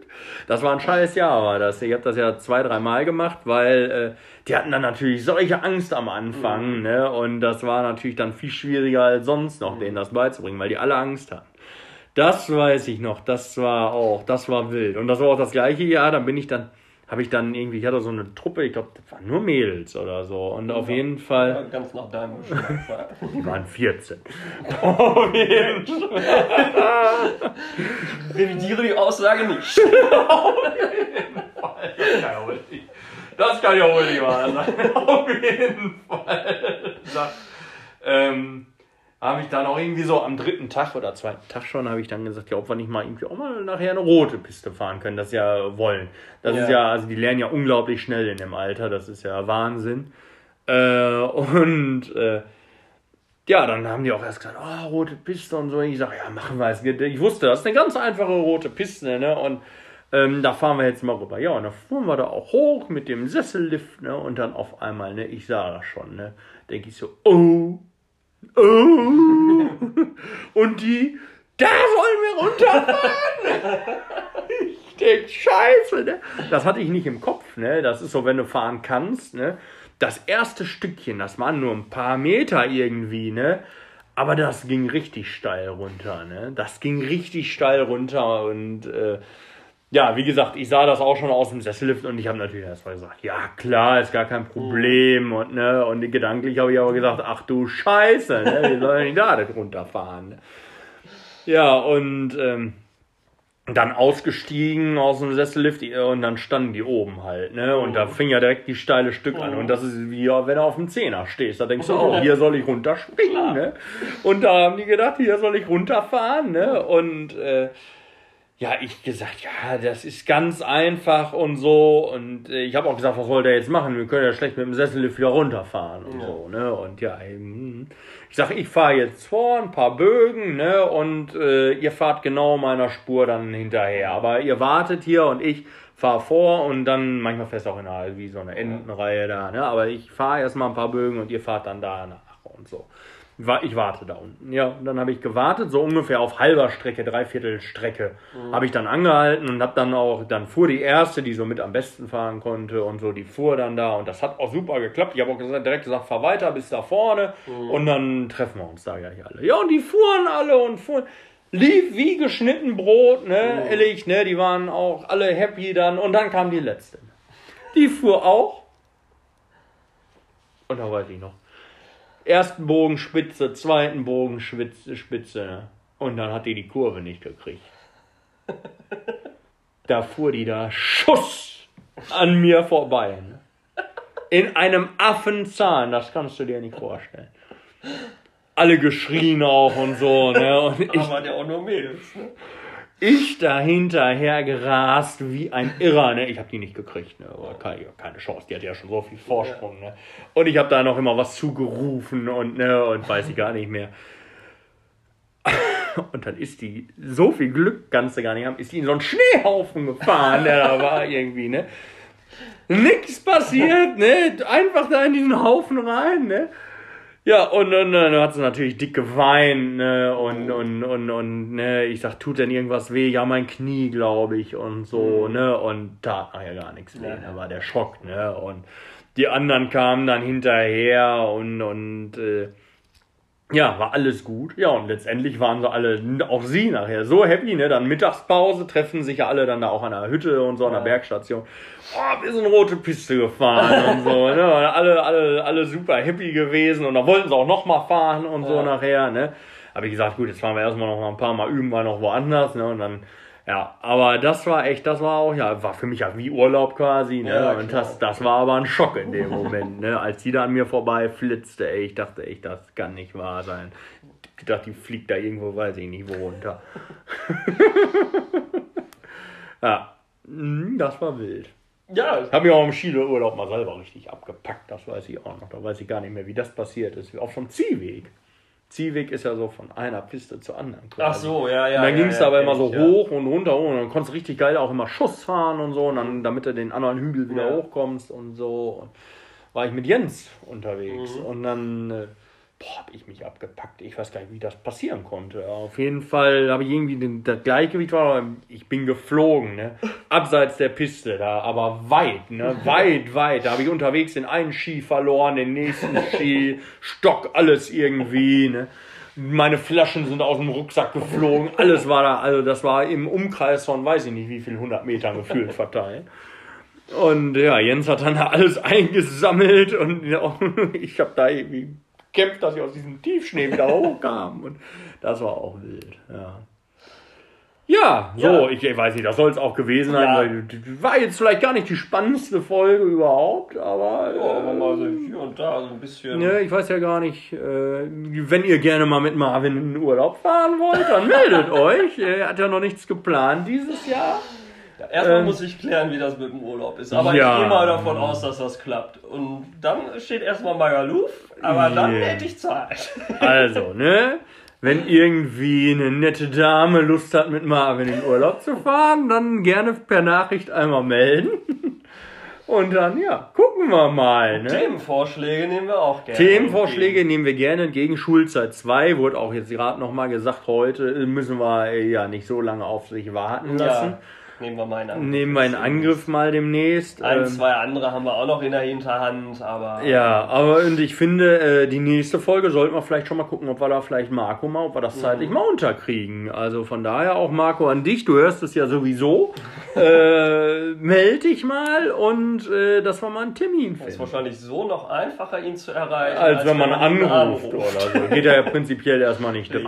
Das war ein scheiß Jahr, war das. Ich habe das ja zwei, dreimal gemacht, weil äh, die hatten dann natürlich solche Angst am Anfang. Mhm. Ne? Und das war natürlich dann viel schwieriger als sonst noch, denen das beizubringen, weil die alle Angst hatten. Das weiß ich noch. Das war auch, das war wild. Und das war auch das gleiche Jahr. Dann bin ich dann habe ich dann irgendwie, ich hatte so eine Truppe, ich glaube, das waren nur Mädels oder so. Und auf jeden Fall. Ganz nach deinem. Die waren 14. auf jeden Fall. Revidiere die Aussage nicht. auf jeden Fall. Das kann ja wohl nicht wahr sein. Auf jeden Fall. Ähm, habe ich dann auch irgendwie so am dritten Tag oder zweiten Tag schon, habe ich dann gesagt, ja, ob wir nicht mal irgendwie auch mal nachher eine rote Piste fahren können, das ja wollen. Das ja. ist ja, also die lernen ja unglaublich schnell in dem Alter, das ist ja Wahnsinn. Äh, und äh, ja, dann haben die auch erst gesagt, oh, rote Piste und so. Ich sage, ja, machen wir es. Ich wusste, das ist eine ganz einfache rote Piste, ne? Und ähm, da fahren wir jetzt mal rüber. Ja, und dann fuhren wir da auch hoch mit dem Sessellift, ne? Und dann auf einmal, ne, ich sah das schon, ne? Denke ich so, oh, Oh. Und die, da wollen wir runterfahren. ich denke, scheiße, ne? Das hatte ich nicht im Kopf, ne? Das ist so, wenn du fahren kannst, ne? Das erste Stückchen, das waren nur ein paar Meter irgendwie, ne? Aber das ging richtig steil runter, ne? Das ging richtig steil runter und äh, ja, wie gesagt, ich sah das auch schon aus dem Sessellift und ich habe natürlich erstmal gesagt, ja klar, ist gar kein Problem und ne und gedanklich habe ich aber gesagt, ach du Scheiße, ne, wie soll ich da nicht runterfahren? Ja und ähm, dann ausgestiegen aus dem Sessellift und dann standen die oben halt, ne? Und da fing ja direkt die steile Stück an. Und das ist wie wenn du auf dem Zehner stehst. Da denkst du, oh, hier soll ich runterspringen, ne? Und da haben die gedacht, hier soll ich runterfahren, ne? Und äh, ja, ich gesagt, ja, das ist ganz einfach und so. Und äh, ich habe auch gesagt, was wollt ihr jetzt machen? Wir können ja schlecht mit dem Sessellift wieder runterfahren und ja. so, ne? Und ja, eben, ich sage, ich fahre jetzt vor, ein paar Bögen, ne? Und äh, ihr fahrt genau meiner Spur dann hinterher. Aber ihr wartet hier und ich fahre vor und dann manchmal fest auch in einer, wie so eine Entenreihe da, ne? Aber ich fahre erstmal ein paar Bögen und ihr fahrt dann da nach und so ich warte da unten. Ja, und dann habe ich gewartet, so ungefähr auf halber Strecke, dreiviertel Strecke, mhm. habe ich dann angehalten und habe dann auch, dann fuhr die erste, die so mit am besten fahren konnte und so, die fuhr dann da und das hat auch super geklappt. Ich habe auch gesagt, direkt gesagt, fahr weiter bis da vorne mhm. und dann treffen wir uns da ja hier alle. Ja, und die fuhren alle und fuhren. Lief wie geschnitten Brot, ne, mhm. ehrlich, ne, die waren auch alle happy dann und dann kam die letzte. Die fuhr auch und da weiß ich noch ersten Bogen Spitze, zweiten Bogen Spitze, Spitze. Ne? Und dann hat die die Kurve nicht gekriegt. Da fuhr die da Schuss an mir vorbei. Ne? In einem Affenzahn, das kannst du dir nicht vorstellen. Alle geschrien auch und so. Ne? Und ich, Aber der auch nur Mädels. Ne? Ich da hinterher gerast wie ein Irrer, ne? Ich habe die nicht gekriegt, ne? Keine, keine Chance, die hat ja schon so viel Vorsprung, ne? Und ich habe da noch immer was zugerufen und ne und weiß ich gar nicht mehr. Und dann ist die, so viel Glück kannst du gar nicht haben, ist die in so einen Schneehaufen gefahren, der da war irgendwie, ne? Nix passiert, ne? Einfach da in diesen Haufen rein, ne? Ja, und, und, und dann hat sie natürlich dick geweint, ne, und, und, und, und, ne, ich sag, tut denn irgendwas weh? Ja, mein Knie, glaube ich, und so, mhm. ne, und tat nachher gar nichts weh, ja. da war der Schock, ne, und die anderen kamen dann hinterher und, und, äh, ja, war alles gut. Ja, und letztendlich waren sie alle, auch sie nachher, so happy, ne? Dann Mittagspause, treffen sich ja alle dann da auch an der Hütte und so an der Bergstation. Oh, wir sind rote Piste gefahren und so, ne? Alle, alle, alle super happy gewesen und da wollten sie auch nochmal fahren und ja. so nachher, ne? Habe ich gesagt, gut, jetzt fahren wir erstmal noch mal ein paar Mal üben, mal noch woanders, ne? Und dann ja, aber das war echt, das war auch, ja, war für mich ja wie Urlaub quasi, ne? Ja, und das, das war aber ein Schock in dem Moment, ne? Als die da an mir vorbei flitzte, ey, ich dachte echt, das kann nicht wahr sein. Ich dachte, die fliegt da irgendwo, weiß ich nicht, wo runter. ja, hm, das war wild. Ja. Ich habe mich auch im Skiurlaub mal selber richtig abgepackt, das weiß ich auch noch. Da weiß ich gar nicht mehr, wie das passiert ist. Auf vom Ziehweg. Ziehweg ist ja so von einer Piste zur anderen. Ach so, ja, ja. Und dann ja, ging es ja, aber kenn immer so ja. hoch und runter und dann konntest du richtig geil auch immer Schuss fahren und so, und dann, damit du den anderen Hügel wieder Ja. hochkommst und so. Und war ich mit Jens unterwegs Mhm. und dann äh, boah, habe ich mich abgepackt. Ich weiß gar nicht, wie das passieren konnte. Auf jeden Fall habe ich irgendwie den, das Gleichgewicht war, ich bin geflogen, ne? abseits der Piste da, aber weit, ne? weit, weit. Da habe ich unterwegs den einen Ski verloren, den nächsten Ski, Stock, alles irgendwie. Ne? Meine Flaschen sind aus dem Rucksack geflogen, alles war da, also das war im Umkreis von weiß ich nicht wie viel 100 Metern gefühlt verteilt. Und ja, Jens hat dann da alles eingesammelt und ja, ich habe da irgendwie gekämpft, dass ich aus diesem Tiefschnee wieder hochkam. Und das war auch wild, ja. Ja, so, Ja. Ich, ich weiß nicht, das soll es auch gewesen sein, Ja. war jetzt vielleicht gar nicht die spannendste Folge überhaupt, aber. Ja, aber mal so hier und da so ein bisschen. Ne, ich weiß ja gar nicht, äh, wenn ihr gerne mal mit Marvin in den Urlaub fahren wollt, dann meldet euch. Er hat ja noch nichts geplant dieses Jahr. Erstmal Ähm, muss ich klären, wie das mit dem Urlaub ist. Aber ja. ich gehe mal davon aus, dass das klappt. Und dann steht erstmal Magaluf, aber dann Yeah. hätte ich Zeit. Also, ne? Wenn irgendwie eine nette Dame Lust hat, mit Marvin in Urlaub zu fahren, dann gerne per Nachricht einmal melden. Und dann, ja, gucken wir mal. Ne? Themenvorschläge nehmen wir auch gerne. Themenvorschläge nehmen wir gerne entgegen. Schulzeit 2 wurde auch jetzt gerade nochmal gesagt, heute müssen wir ja nicht so lange auf sich warten lassen. Ja, nehmen wir mal in Angriff. Nehmen wir in Angriff mal demnächst. Ein, Ähm, zwei andere haben wir auch noch in der Hinterhand, aber. Ja, aber und ich finde, äh, die nächste Folge sollten wir vielleicht schon mal gucken, ob wir da vielleicht Marco mal, ob wir das zeitlich mal unterkriegen. Also von daher auch Marco an dich, du hörst es ja sowieso. äh, meld dich mal und äh, dass wir mal einen Termin Es ist finden. wahrscheinlich so noch einfacher, ihn zu erreichen, Als wenn man ihn anruft oder so. Geht er ja prinzipiell erstmal nicht dran.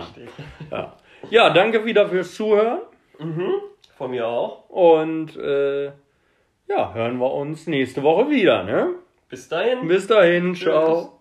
Ja. ja, danke wieder fürs Zuhören Von mir auch. und äh, ja, hören wir uns nächste Woche wieder. Ne? Bis dahin. Bis dahin, ciao.